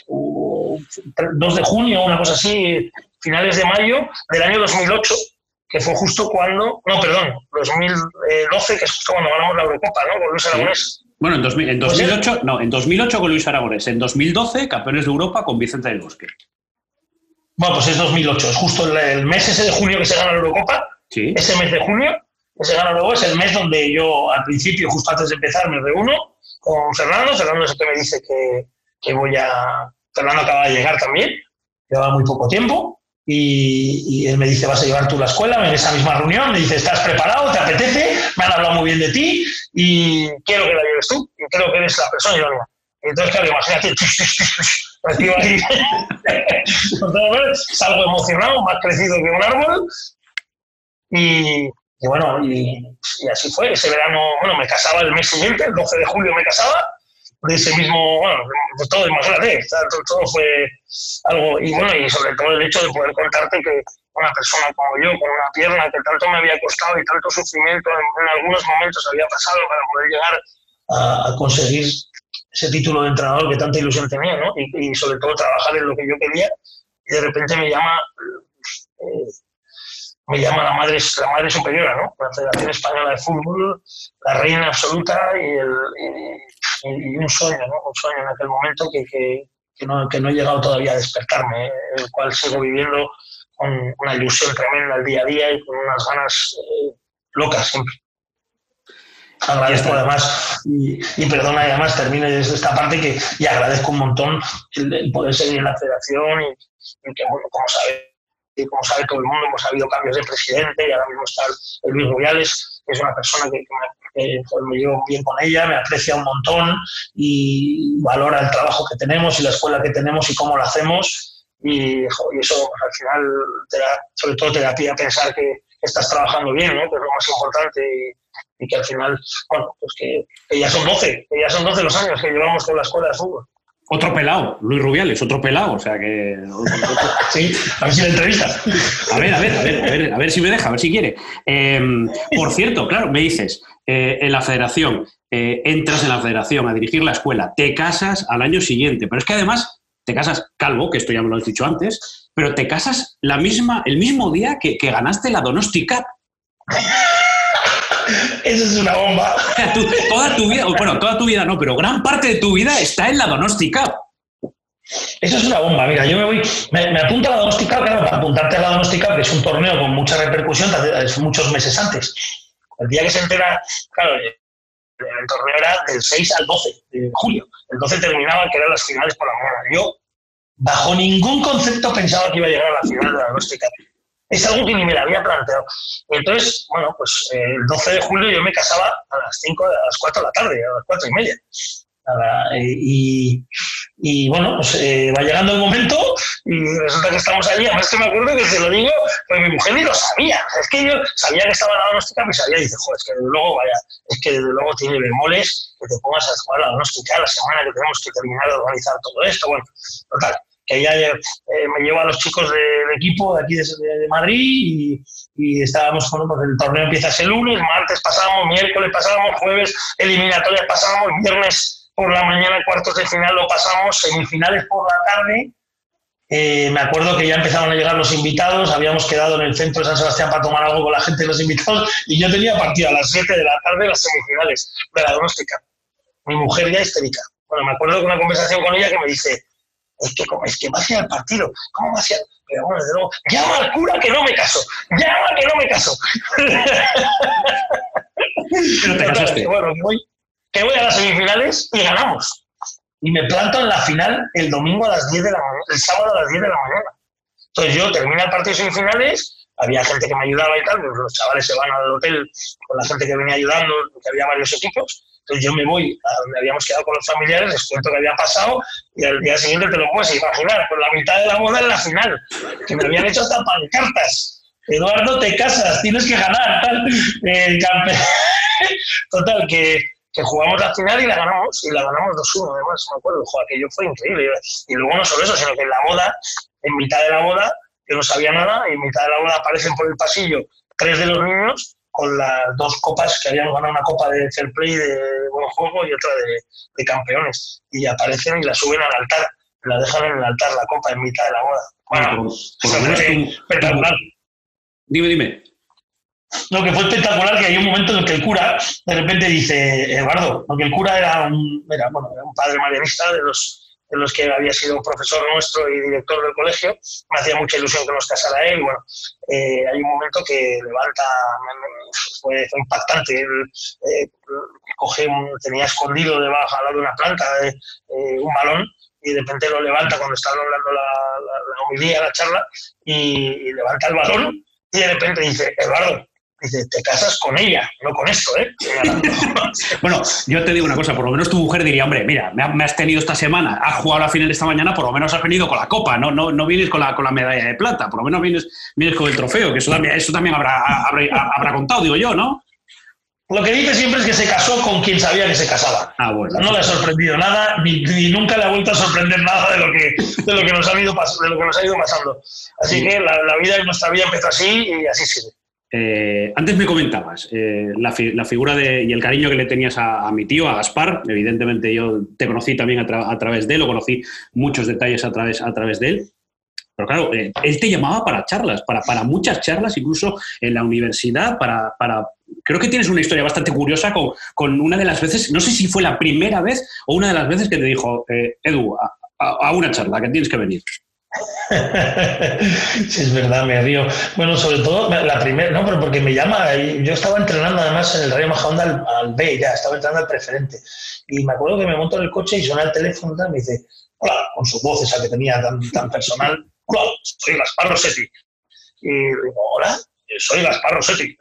uh, 2 de junio, una cosa así, finales de mayo del año 2008, que fue justo cuando, no, perdón, 2012, que es justo cuando ganamos la Eurocopa, ¿no? Con Luis Aragonés. Bueno, en, 2000, en 2008, pues no, en 2008 con Luis Aragonés, en 2012 campeones de Europa con Vicente del Bosque. Bueno, pues es 2008, es justo el, el, mes ese de junio que se gana la Eurocopa. Sí. Ese mes de junio que se gana luego es el mes donde yo, al principio, justo antes de empezar, me reúno con Fernando. Fernando es el que me dice que, que voy a. Fernando acaba de llegar también, llevaba muy poco tiempo. Y, y, él me dice, vas a llevar tú la escuela, en esa misma reunión, me dice, ¿estás preparado? ¿Te apetece? Me han hablado muy bien de ti y quiero que la lleves tú. Y creo que eres la persona idónea. Entonces, claro, imagínate, ahí, salgo emocionado, más crecido que un árbol. Y, y bueno, y, y, así fue. Ese verano, bueno, me casaba el mes siguiente, el 12 de julio me casaba. De ese mismo, bueno, de todo, imagínate, todo, todo fue algo. Y bueno, y sobre todo el hecho de poder contarte que una persona como yo, con una pierna que tanto me había costado y tanto sufrimiento en, algunos momentos había pasado para poder llegar a, a conseguir ese título de entrenador que tanta ilusión tenía, ¿no? Y, y, sobre todo trabajar en lo que yo quería. Y de repente me llama, eh, me llama la madre, la madre superiora, ¿no? La Federación Española de Fútbol, la reina absoluta y, el, y, y un sueño, ¿no? Un sueño en aquel momento que, que, que, no, que no he llegado todavía a despertarme, ¿eh? el cual sigo viviendo con una ilusión tremenda al día a día y con unas ganas eh, locas siempre agradezco además y, y, perdona y además termine desde esta parte que y agradezco un montón el, el poder seguir en la federación y, y, que bueno como sabe y como sabe todo el mundo hemos habido cambios de presidente y ahora mismo está Luis Rubiales es una persona que, me, llevo bien con ella, me aprecia un montón y valora el trabajo que tenemos y la escuela que tenemos y cómo lo hacemos. Y, eso pues, al final, te da, sobre todo te da pie a pensar que estás trabajando bien, ¿no? que es lo más importante y, que al final, bueno, pues que, ya son 12, que ya son 12 los años que llevamos con la escuela de fútbol. Otro pelado, Luis Rubiales, otro pelado, o sea que... sí, a ver si le entrevista. A ver, a ver, a ver, a ver, a ver si me deja, a ver si quiere. Em, por cierto, claro, me dices, eh, en la federación, eh, entras en la federación a dirigir la escuela, te casas al año siguiente, pero es que además te casas calvo, que esto ya me lo has dicho antes, pero te casas la misma, el mismo día que, que ganaste la Donosti Cup. Eso es una bomba. toda tu vida, bueno, toda tu vida no, pero gran parte de tu vida está en la Donostica. Eso es una bomba. Mira, yo me voy, me, apunto a la Donostica, claro, para apuntarte a la Donostica, que es un torneo con mucha repercusión, es muchos meses antes. El día que se entera, claro, el torneo era del 6 al 12 de julio. El 12 terminaba, que eran las finales por la mañana. Yo, bajo ningún concepto, pensaba que iba a llegar a la final de la Donostica es algo que ni me lo había planteado. entonces, bueno, pues eh, el 12 de julio yo me casaba a las 5, a las 4 de la tarde, a las 4 y media. y, bueno, pues eh, va llegando el momento y resulta que estamos allí. Además, que me acuerdo que te lo digo, pues mi mujer ni lo sabía. Es que yo sabía que estaba la diagnóstica y sabía, y dice, joder, es que desde luego, vaya, es que desde luego tiene bemoles que te pongas a jugar la diagnóstica la semana que tenemos que terminar de organizar todo esto. Bueno, total que ya eh, me llevo a los chicos del equipo de aquí de, Madrid y, estábamos, bueno, pues el torneo empieza el lunes, martes pasamos, miércoles pasamos, jueves eliminatorias pasamos, viernes por la mañana cuartos de final lo pasamos, semifinales por la tarde. Eh, me acuerdo que ya empezaban a llegar los invitados, habíamos quedado en el centro de San Sebastián para tomar algo con la gente de los invitados y yo tenía partido a las 7 de la tarde las semifinales de la doméstica. Mi mujer ya histérica. Bueno, me acuerdo de una conversación con ella que me dice, es que, es que va hacia el partido, ¿cómo va hacia...? Pero bueno, desde luego, llama al cura que no me caso, llama que no me caso. Pero te casaste. Bueno, que voy, que voy a las semifinales y ganamos. Y me planto en la final el domingo a las 10 de la mañana, el sábado a las 10 de la mañana. Entonces yo termino el partido de semifinales, había gente que me ayudaba y tal, pues los chavales se van al hotel con la gente que venía ayudando, que había varios equipos, entonces yo me voy a donde habíamos quedado con los familiares, les cuento que había pasado y al día siguiente te lo puedes imaginar, con la mitad de la boda en la final, que me habían hecho hasta pancartas. Eduardo, te casas, tienes que ganar, tal. Total, que, que, jugamos la final y la ganamos, y la ganamos 2-1, además, me acuerdo, aquello fue increíble. Y luego no solo eso, sino que en la boda, en mitad de la boda, yo no sabía nada, y en mitad de la boda aparecen por el pasillo tres de los niños con las dos copas que habíamos ganado una copa de fair play de buen juego y otra de, campeones. Y aparecen y la suben al altar la dejan en el altar la copa en mitad de la boda. Bueno, espectacular. Dime dime. Lo que fue espectacular que hay un momento en el que el cura de repente dice Eduardo porque el cura era un era, bueno, era un padre marianista de los de los que había sido profesor nuestro y director del colegio. Me hacía mucha ilusión que nos casara él. Bueno, eh, hay un momento que levanta, fue, impactante. Él eh, coge tenía escondido debajo al lado de una planta eh, un balón y de repente lo levanta cuando está hablando la, la, la charla, y, levanta el balón y de repente dice, Eduardo, Dice, te casas con ella, no con esto, ¿eh? bueno, yo te digo una cosa, por lo menos tu mujer diría, hombre, mira, me has tenido esta semana, has jugado la final esta mañana, por lo menos has venido con la copa, no, no, no vienes con la, con la medalla de plata, por lo menos vienes, vienes con el trofeo, que eso también, eso también habrá, habrá, contado, digo yo, ¿no? Lo que dice siempre es que se casó con quien sabía que se casaba. Ah, bueno. No le ha sorprendido nada, ni, nunca le ha vuelto a sorprender nada de lo que, de lo que, nos, ha ido, de lo que nos ha ido pasando. Así que la, la vida, nuestra vida empezó así y así sigue. Eh, antes me comentabas eh, la, figura de, y el cariño que le tenías a, mi tío, a Gaspar. Evidentemente yo te conocí también a, través de él, o conocí muchos detalles a través, a través de él. Pero claro, eh, él te llamaba para charlas, para, para, muchas charlas, incluso en la universidad, para, para... Creo que tienes una historia bastante curiosa con, con, una de las veces, no sé si fue la primera vez o una de las veces que te dijo, Edu, a una charla, que tienes que venir. Sí, es verdad, me río. Bueno, sobre todo la primera, no, pero porque me llama, yo estaba entrenando además en el Rayo Majadahonda al, B, ya, estaba entrenando al preferente. Y me acuerdo que me monto en el coche y suena el teléfono y me dice, hola, con su voz esa que tenía tan, personal, hola, soy Gaspar Rossetti. Y digo, hola, soy Gaspar Rossetti.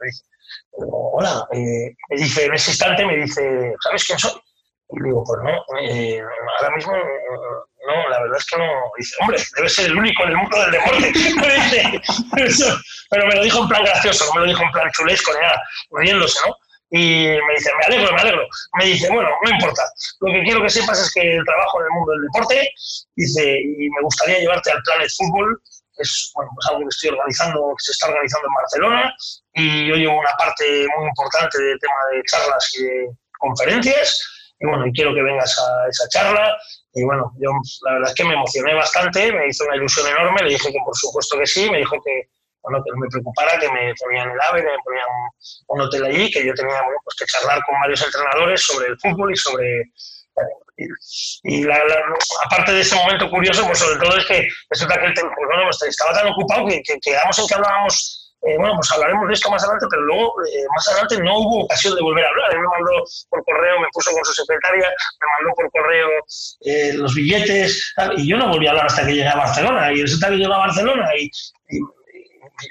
Hola, eh, me dice, en ese instante me dice, ¿sabes quién soy? Y digo, pues no, eh, ahora mismo no, la verdad es que no. Dice, hombre, debe ser el único en el mundo del deporte. pero me lo dijo en plan gracioso, no me lo dijo en plan chulesco, ni nada, riéndose, ¿no? Y me dice, me alegro, me alegro. Me dice, bueno, no importa. Lo que quiero que sepas es que el trabajo en el mundo del deporte, dice, y me gustaría llevarte al Planet Fútbol, es bueno, pues algo que estoy organizando, que se está organizando en Barcelona, y yo llevo una parte muy importante del tema de charlas y de conferencias, y bueno, y quiero que vengas a esa charla. Y bueno, yo la verdad es que me emocioné bastante, me hizo una ilusión enorme, le dije que por supuesto que sí, me dijo que, bueno, que no me preocupara, que me ponían el AVE, que me ponían un, hotel allí, que yo tenía pues que charlar con varios entrenadores sobre el fútbol y sobre... Y, la, aparte de ese momento curioso, pues sobre todo es que resulta que pues, bueno, estaba tan ocupado que quedamos en que hablábamos eh, bueno, pues hablaremos de esto más adelante, pero luego, eh, más adelante, no hubo ocasión de volver a hablar. Él me mandó por correo, me puso con su secretaria, me mandó por correo eh, los billetes, y yo no volví a hablar hasta que llegué a Barcelona. Y resulta que llegué a Barcelona y,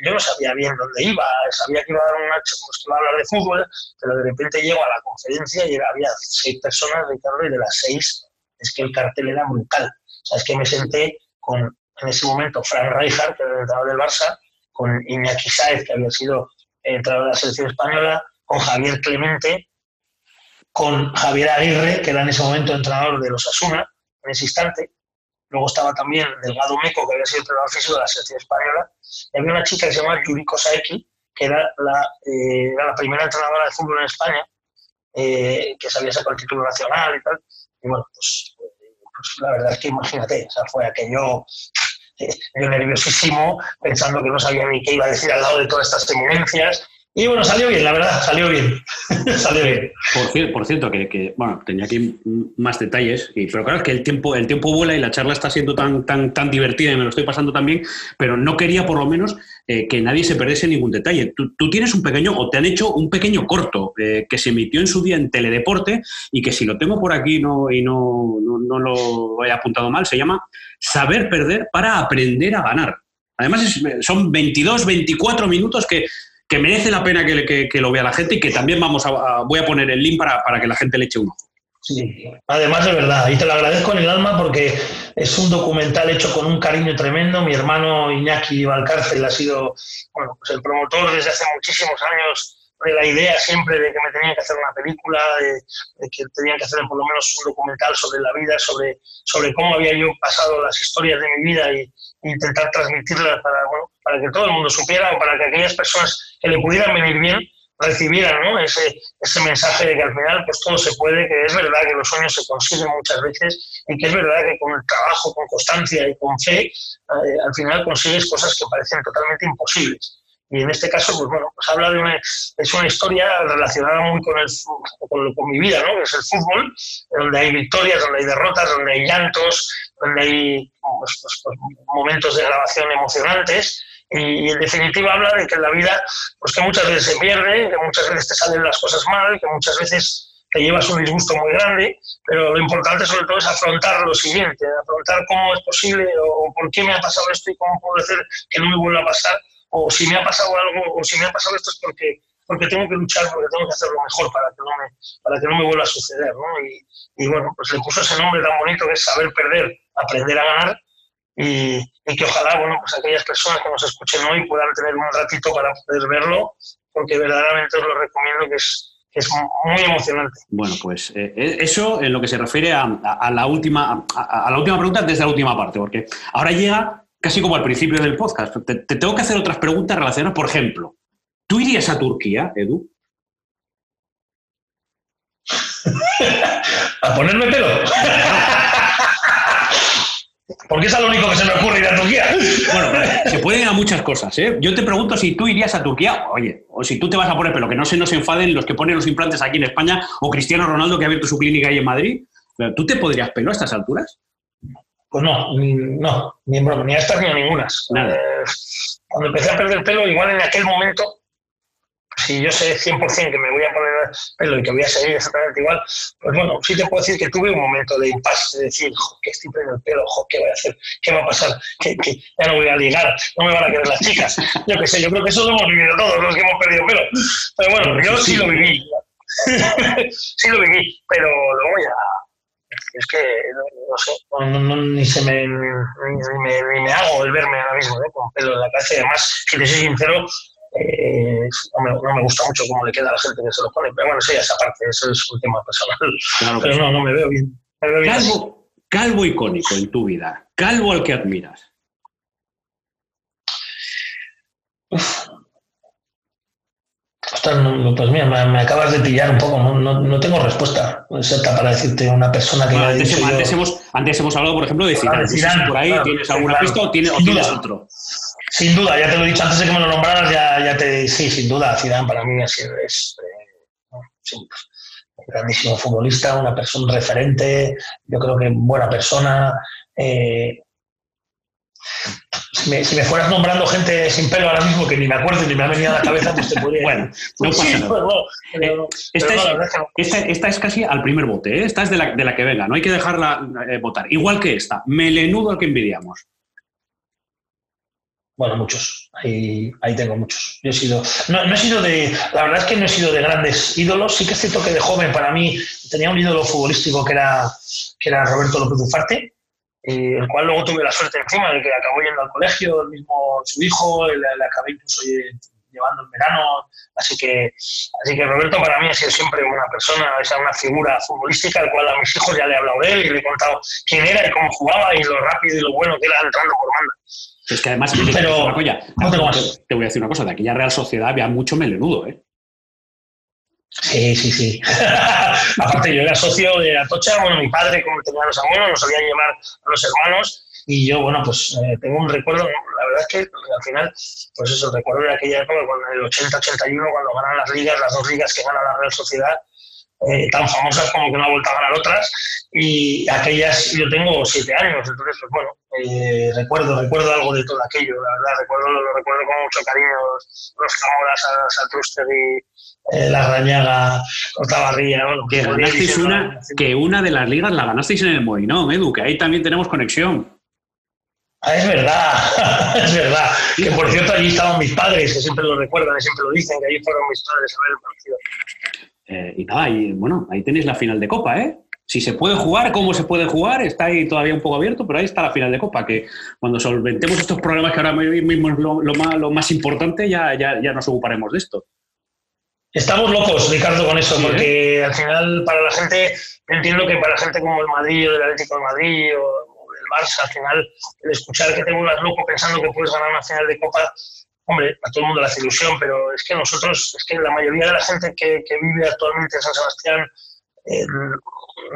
yo no sabía bien dónde iba, sabía que iba a dar una, pues, que iba a hablar de fútbol, pero de repente llego a la conferencia y había seis personas, Ricardo, y de las seis es que el cartel era brutal. O sea, es que me senté con, en ese momento, Frank Rijkaard, que era el entrenador del Barça, con Iñaki Saez, que había sido entrenador de la selección española, con Javier Clemente, con Javier Aguirre, que era en ese momento entrenador de los Asuna, en ese instante. Luego estaba también Delgado Meco, que había sido entrenador físico de la selección española. Y había una chica que se llamaba Yuriko Saeki, que era la, eh, primera entrenadora de fútbol en España, eh, que sabía sacar el título nacional y tal. Y bueno, pues, pues la verdad es que imagínate, o sea, fue aquello yo nerviosísimo, pensando que no sabía ni qué iba a decir al lado de todas estas eminencias. Y bueno, salió bien, la verdad, salió bien. salió bien. Por, por cierto, que, bueno, tenía aquí más detalles, y, pero claro, es que el tiempo, el tiempo vuela y la charla está siendo tan, tan, tan divertida y me lo estoy pasando tan bien, pero no quería por lo menos eh, que nadie se perdiese ningún detalle. Tú, tienes un pequeño, o te han hecho un pequeño corto eh, que se emitió en su día en Teledeporte y que si lo tengo por aquí no, y no, no, lo he apuntado mal, se llama Saber perder para aprender a ganar. Además, son 22, 24 minutos que, merece la pena que, lo vea la gente y que también vamos a, voy a poner el link para, para que la gente le eche un ojo. Sí, además de verdad, y te lo agradezco en el alma porque es un documental hecho con un cariño tremendo. Mi hermano Iñaki Valcárcel ha sido bueno, pues el promotor desde hace muchísimos años de la idea siempre de que me tenían que hacer una película, de, que tenían que hacer por lo menos un documental sobre la vida, sobre, sobre cómo había yo pasado las historias de mi vida y, intentar transmitirlas para, bueno, para que todo el mundo supiera o para que aquellas personas que le pudieran venir bien recibieran ese, ese mensaje de que al final pues todo se puede, que es verdad que los sueños se consiguen muchas veces y que es verdad que con el trabajo, con constancia y con fe, eh, al final consigues cosas que parecen totalmente imposibles. Y en este caso, pues bueno, pues habla de una, es una historia relacionada muy con, el, con, con, mi vida, ¿no? Que es el fútbol, donde hay victorias, donde hay derrotas, donde hay llantos, donde hay pues, pues, pues momentos de grabación emocionantes y en definitiva habla de que en la vida, pues que muchas veces se pierde, que muchas veces te salen las cosas mal, que muchas veces te llevas un disgusto muy grande, pero lo importante sobre todo es afrontar lo siguiente, afrontar cómo es posible o por qué me ha pasado esto y cómo puedo hacer que no me vuelva a pasar, o si me ha pasado algo, o si me ha pasado esto es porque, porque tengo que luchar, porque tengo que hacer lo mejor para que no me, para que no me vuelva a suceder. ¿no? Y, y bueno, pues le puso ese nombre tan bonito que es saber perder, aprender a ganar, y, que ojalá, bueno, pues aquellas personas que nos escuchen hoy puedan tener un ratito para poder verlo, porque verdaderamente os lo recomiendo que es, es muy emocionante. Bueno, pues eh, eh, eso en lo que se refiere a, la última, a, la última pregunta desde la última parte, porque ahora llega casi como al principio del podcast. Te, te tengo que hacer otras preguntas relacionadas, por ejemplo, ¿tú irías a Turquía, Edu? ¿A ponerme pelo? Porque es lo único que se me ocurre ir a Turquía. Bueno, se pueden ir a muchas cosas. ¿eh? Yo te pregunto si tú irías a Turquía, oye, o si tú te vas a poner pelo, que no se nos enfaden los que ponen los implantes aquí en España, o Cristiano Ronaldo que ha abierto su clínica ahí en Madrid. ¿Tú te podrías pelo a estas alturas? Pues no, no, ni en broma, ni a estas ni a ninguna. Eh, cuando empecé a perder pelo, igual en aquel momento, si yo sé 100% que me voy a poner pelo y que voy a seguir exactamente igual, pues bueno, sí te puedo decir que tuve un momento de impasse, de decir, que estoy poniendo el pelo, ¿qué voy a hacer? ¿Qué va a pasar? Que, ya no voy a ligar, no me van a querer las chicas. Yo qué sé, yo creo que eso lo hemos vivido todos los que hemos perdido pelo. Pero bueno, yo sí lo viví. sí lo viví, pero luego ya es que no, sé, ni se me ni, me, hago el verme ahora mismo ¿eh? con pelo en la cabeza y además, si te soy sincero, eh, no, me, no, me, gusta mucho cómo le queda a la gente que se lo pone, pero bueno, sí, esa parte, eso es un tema personal. pero no, no me veo bien. calvo, calvo icónico en tu vida, calvo al que admiras. pues mira, me, acabas de pillar un poco, no, no, tengo respuesta exacta para decirte una persona que... antes, hemos, antes, hemos, hablado, por ejemplo, de Zidane. por ahí tienes alguna pista o, tienes, otro. Sin duda, ya te lo he dicho antes de que me lo nombraras, ya, ya te sí, sin duda, Zidane para mí es, es eh, un grandísimo futbolista, una persona referente, yo creo que buena persona. Eh, si me, si me, fueras nombrando gente sin pelo ahora mismo que ni me acuerdo ni me ha venido a la cabeza, pues te podría. bueno, no pasa nada. esta, es, casi al primer bote, ¿eh? esta es de la, de la que venga, no hay que dejarla eh, votar. Igual que esta, melenudo al que envidiamos. Bueno, muchos. Ahí, ahí tengo muchos. Yo he sido. No, no, he sido de. La verdad es que no he sido de grandes ídolos. Sí que es cierto que de joven, para mí, tenía un ídolo futbolístico que era, que era Roberto López Ufarte, eh, el cual luego tuve la suerte encima de que acabó yendo al colegio, el mismo su hijo, le, acabé incluso llevando en verano. Así que, así que Roberto para mí ha sido siempre una persona, es una figura futbolística, al cual a mis hijos ya le he hablado de él y le he contado quién era y cómo jugaba y lo rápido y lo bueno que era entrando por banda. Es que además, pero, te, voy a decir una cosa, de aquella Real Sociedad había mucho melenudo, ¿eh? Sí, sí, sí. Aparte, yo era socio de Atocha, bueno, mi padre, como tenía los abuelos, nos solían llevar a los hermanos y yo, bueno, pues eh, tengo un recuerdo, la verdad es que al final, pues eso, recuerdo de aquella época, cuando en el 80-81, cuando ganan las ligas, las dos ligas que gana la Real Sociedad, eh, tan famosas como que no ha vuelto a ganar otras, y aquellas, yo tengo siete años, entonces, pues bueno, eh, recuerdo, recuerdo algo de todo aquello, la verdad, recuerdo, lo recuerdo con mucho cariño, los, los Zamoras, Saltrustegui, eh, la Rañaga, Cortabarría, bueno. Que ganasteis una, que una de las ligas la ganasteis en el Moinón, Edu, que ahí también tenemos conexión. Ah, es verdad, es verdad. Que por cierto allí estaban mis padres, que siempre lo recuerdan y siempre lo dicen, que allí fueron mis padres a ver el partido. Eh, y nada, y, bueno, ahí tenéis la final de Copa, ¿eh? Si se puede jugar, cómo se puede jugar, está ahí todavía un poco abierto, pero ahí está la final de Copa, que cuando solventemos estos problemas que ahora mismo es lo, más, lo más, importante, ya, ya, ya nos ocuparemos de esto. Estamos locos, Ricardo, con eso, porque al final para la gente, entiendo que para la gente como el Madrid o el Atlético de Madrid o, el Barça, al final, el escuchar que te vuelvas loco pensando que puedes ganar una final de Copa, hombre, a todo el mundo le hace ilusión, pero es que nosotros, es que la mayoría de la gente que, vive actualmente en San Sebastián eh,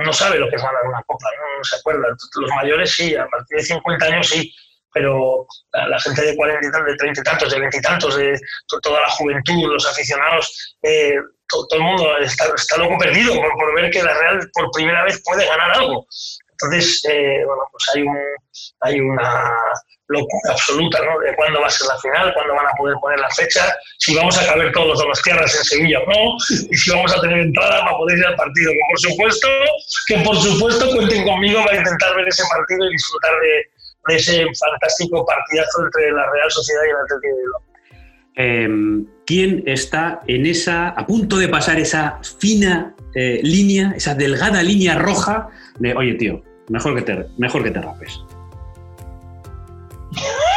no sabe lo que es ganar una Copa, ¿no? se acuerda. Los mayores sí, a partir de 50 años sí, pero la, gente de 40 y tantos, de 30 y tantos, de 20 y tantos, de toda la juventud, los aficionados, eh, todo el mundo está, está loco perdido por, ver que la Real por primera vez puede ganar algo. Entonces, eh, bueno, pues hay, un, hay una locura absoluta, ¿no? De cuándo va a ser la final, cuándo van a poder poner la fecha, si vamos a caber todos los tierras en Sevilla o no, y si vamos a tener entrada para poder ir al partido. Que por supuesto, que por supuesto cuenten conmigo para intentar ver ese partido y disfrutar de, de ese fantástico partidazo entre la Real Sociedad y el Atlético de Bilbao. Em, ¿Quién está en esa, a punto de pasar esa fina eh, línea, esa delgada línea roja de, oye tío, mejor que te, mejor que te rapes?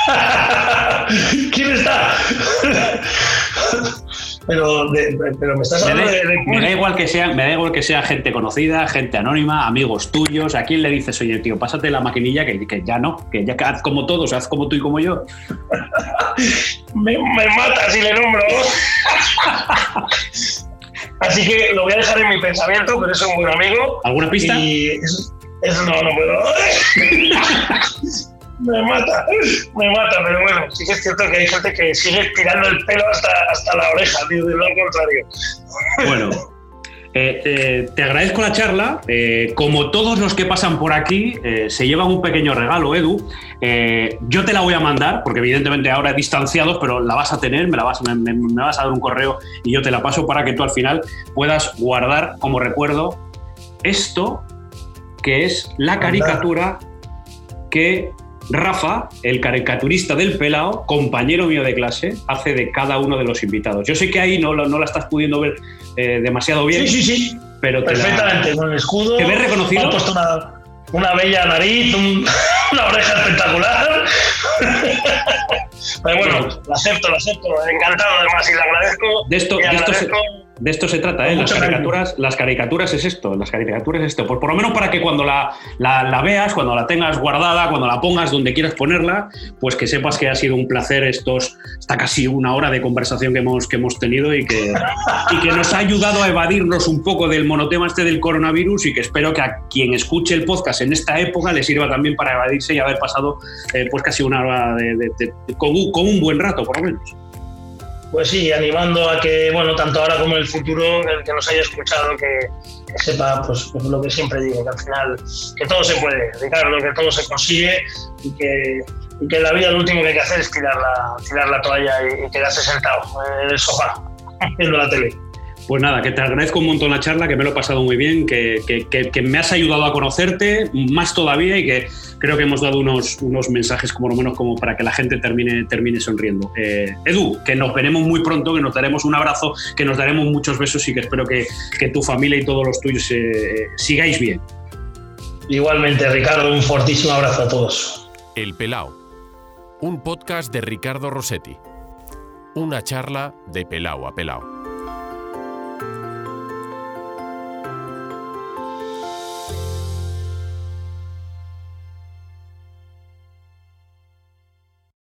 ¿Quién está? pero, pero me estás hablando de, me, da igual que sea, me da igual que sea gente conocida, gente anónima, amigos tuyos. ¿A quién le dices, oye, tío, pásate la maquinilla que, que ya no, que ya haz como todos, haz como tú y como yo? me, me mata si le nombro. Así que lo voy a dejar en mi pensamiento, pero es un buen amigo. ¿Alguna pista? Y eso, eso no, no puedo. me mata, me mata, pero bueno, sí que es cierto que hay gente que sigue tirando el pelo hasta, hasta la oreja, tío, de lo contrario. Bueno, Eh, eh, te agradezco la charla. Eh, como todos los que pasan por aquí, se llevan un pequeño regalo, Edu. yo te la voy a mandar, porque evidentemente ahora distanciados, pero la vas a tener, me, la vas, me, vas a dar un correo y yo te la paso para que tú al final puedas guardar como recuerdo esto, que es la caricatura que Rafa, el caricaturista del pelao, compañero mío de clase, hace de cada uno de los invitados. Yo sé que ahí no, no la estás pudiendo ver eh, demasiado bien. Sí, sí, sí. Pero Perfectamente, con el escudo. ¿Te ves reconocido? puesto una, bella nariz, una oreja espectacular. Pero bueno, lo acepto, lo acepto. Encantado además y le agradezco. De esto, de esto de esto se trata, ¿eh? Las caricaturas, las caricaturas es esto, las caricaturas es esto. Por, por lo menos para que cuando la, la, veas, cuando la tengas guardada, cuando la pongas donde quieras ponerla, pues que sepas que ha sido un placer estos, está casi una hora de conversación que hemos, que hemos tenido y que, y que nos ha ayudado a evadirnos un poco del monotema este del coronavirus y que espero que a quien escuche el podcast en esta época le sirva también para evadirse y haber pasado eh, pues casi una hora de, con, con un buen rato, por lo menos pues sí, animando a que, bueno, tanto ahora como en el futuro, el que nos haya escuchado, que, sepa, pues, pues, lo que siempre digo, que al final, que todo se puede, Ricardo, que todo se consigue y que, en la vida lo último que hay que hacer es tirar la, tirar la toalla y, quedarse sentado en el sofá, viendo la tele. Pues nada, que te agradezco un montón la charla, que me lo he pasado muy bien, que, que, me has ayudado a conocerte más todavía y que creo que hemos dado unos, unos mensajes como lo menos como para que la gente termine, termine sonriendo. Eh, Edu, que nos veremos muy pronto, que nos daremos un abrazo, que nos daremos muchos besos y que espero que, tu familia y todos los tuyos eh, sigáis bien. Igualmente, Ricardo, un fortísimo abrazo a todos. El Pelao, un podcast de Ricardo Rossetti. Una charla de Pelao a Pelao.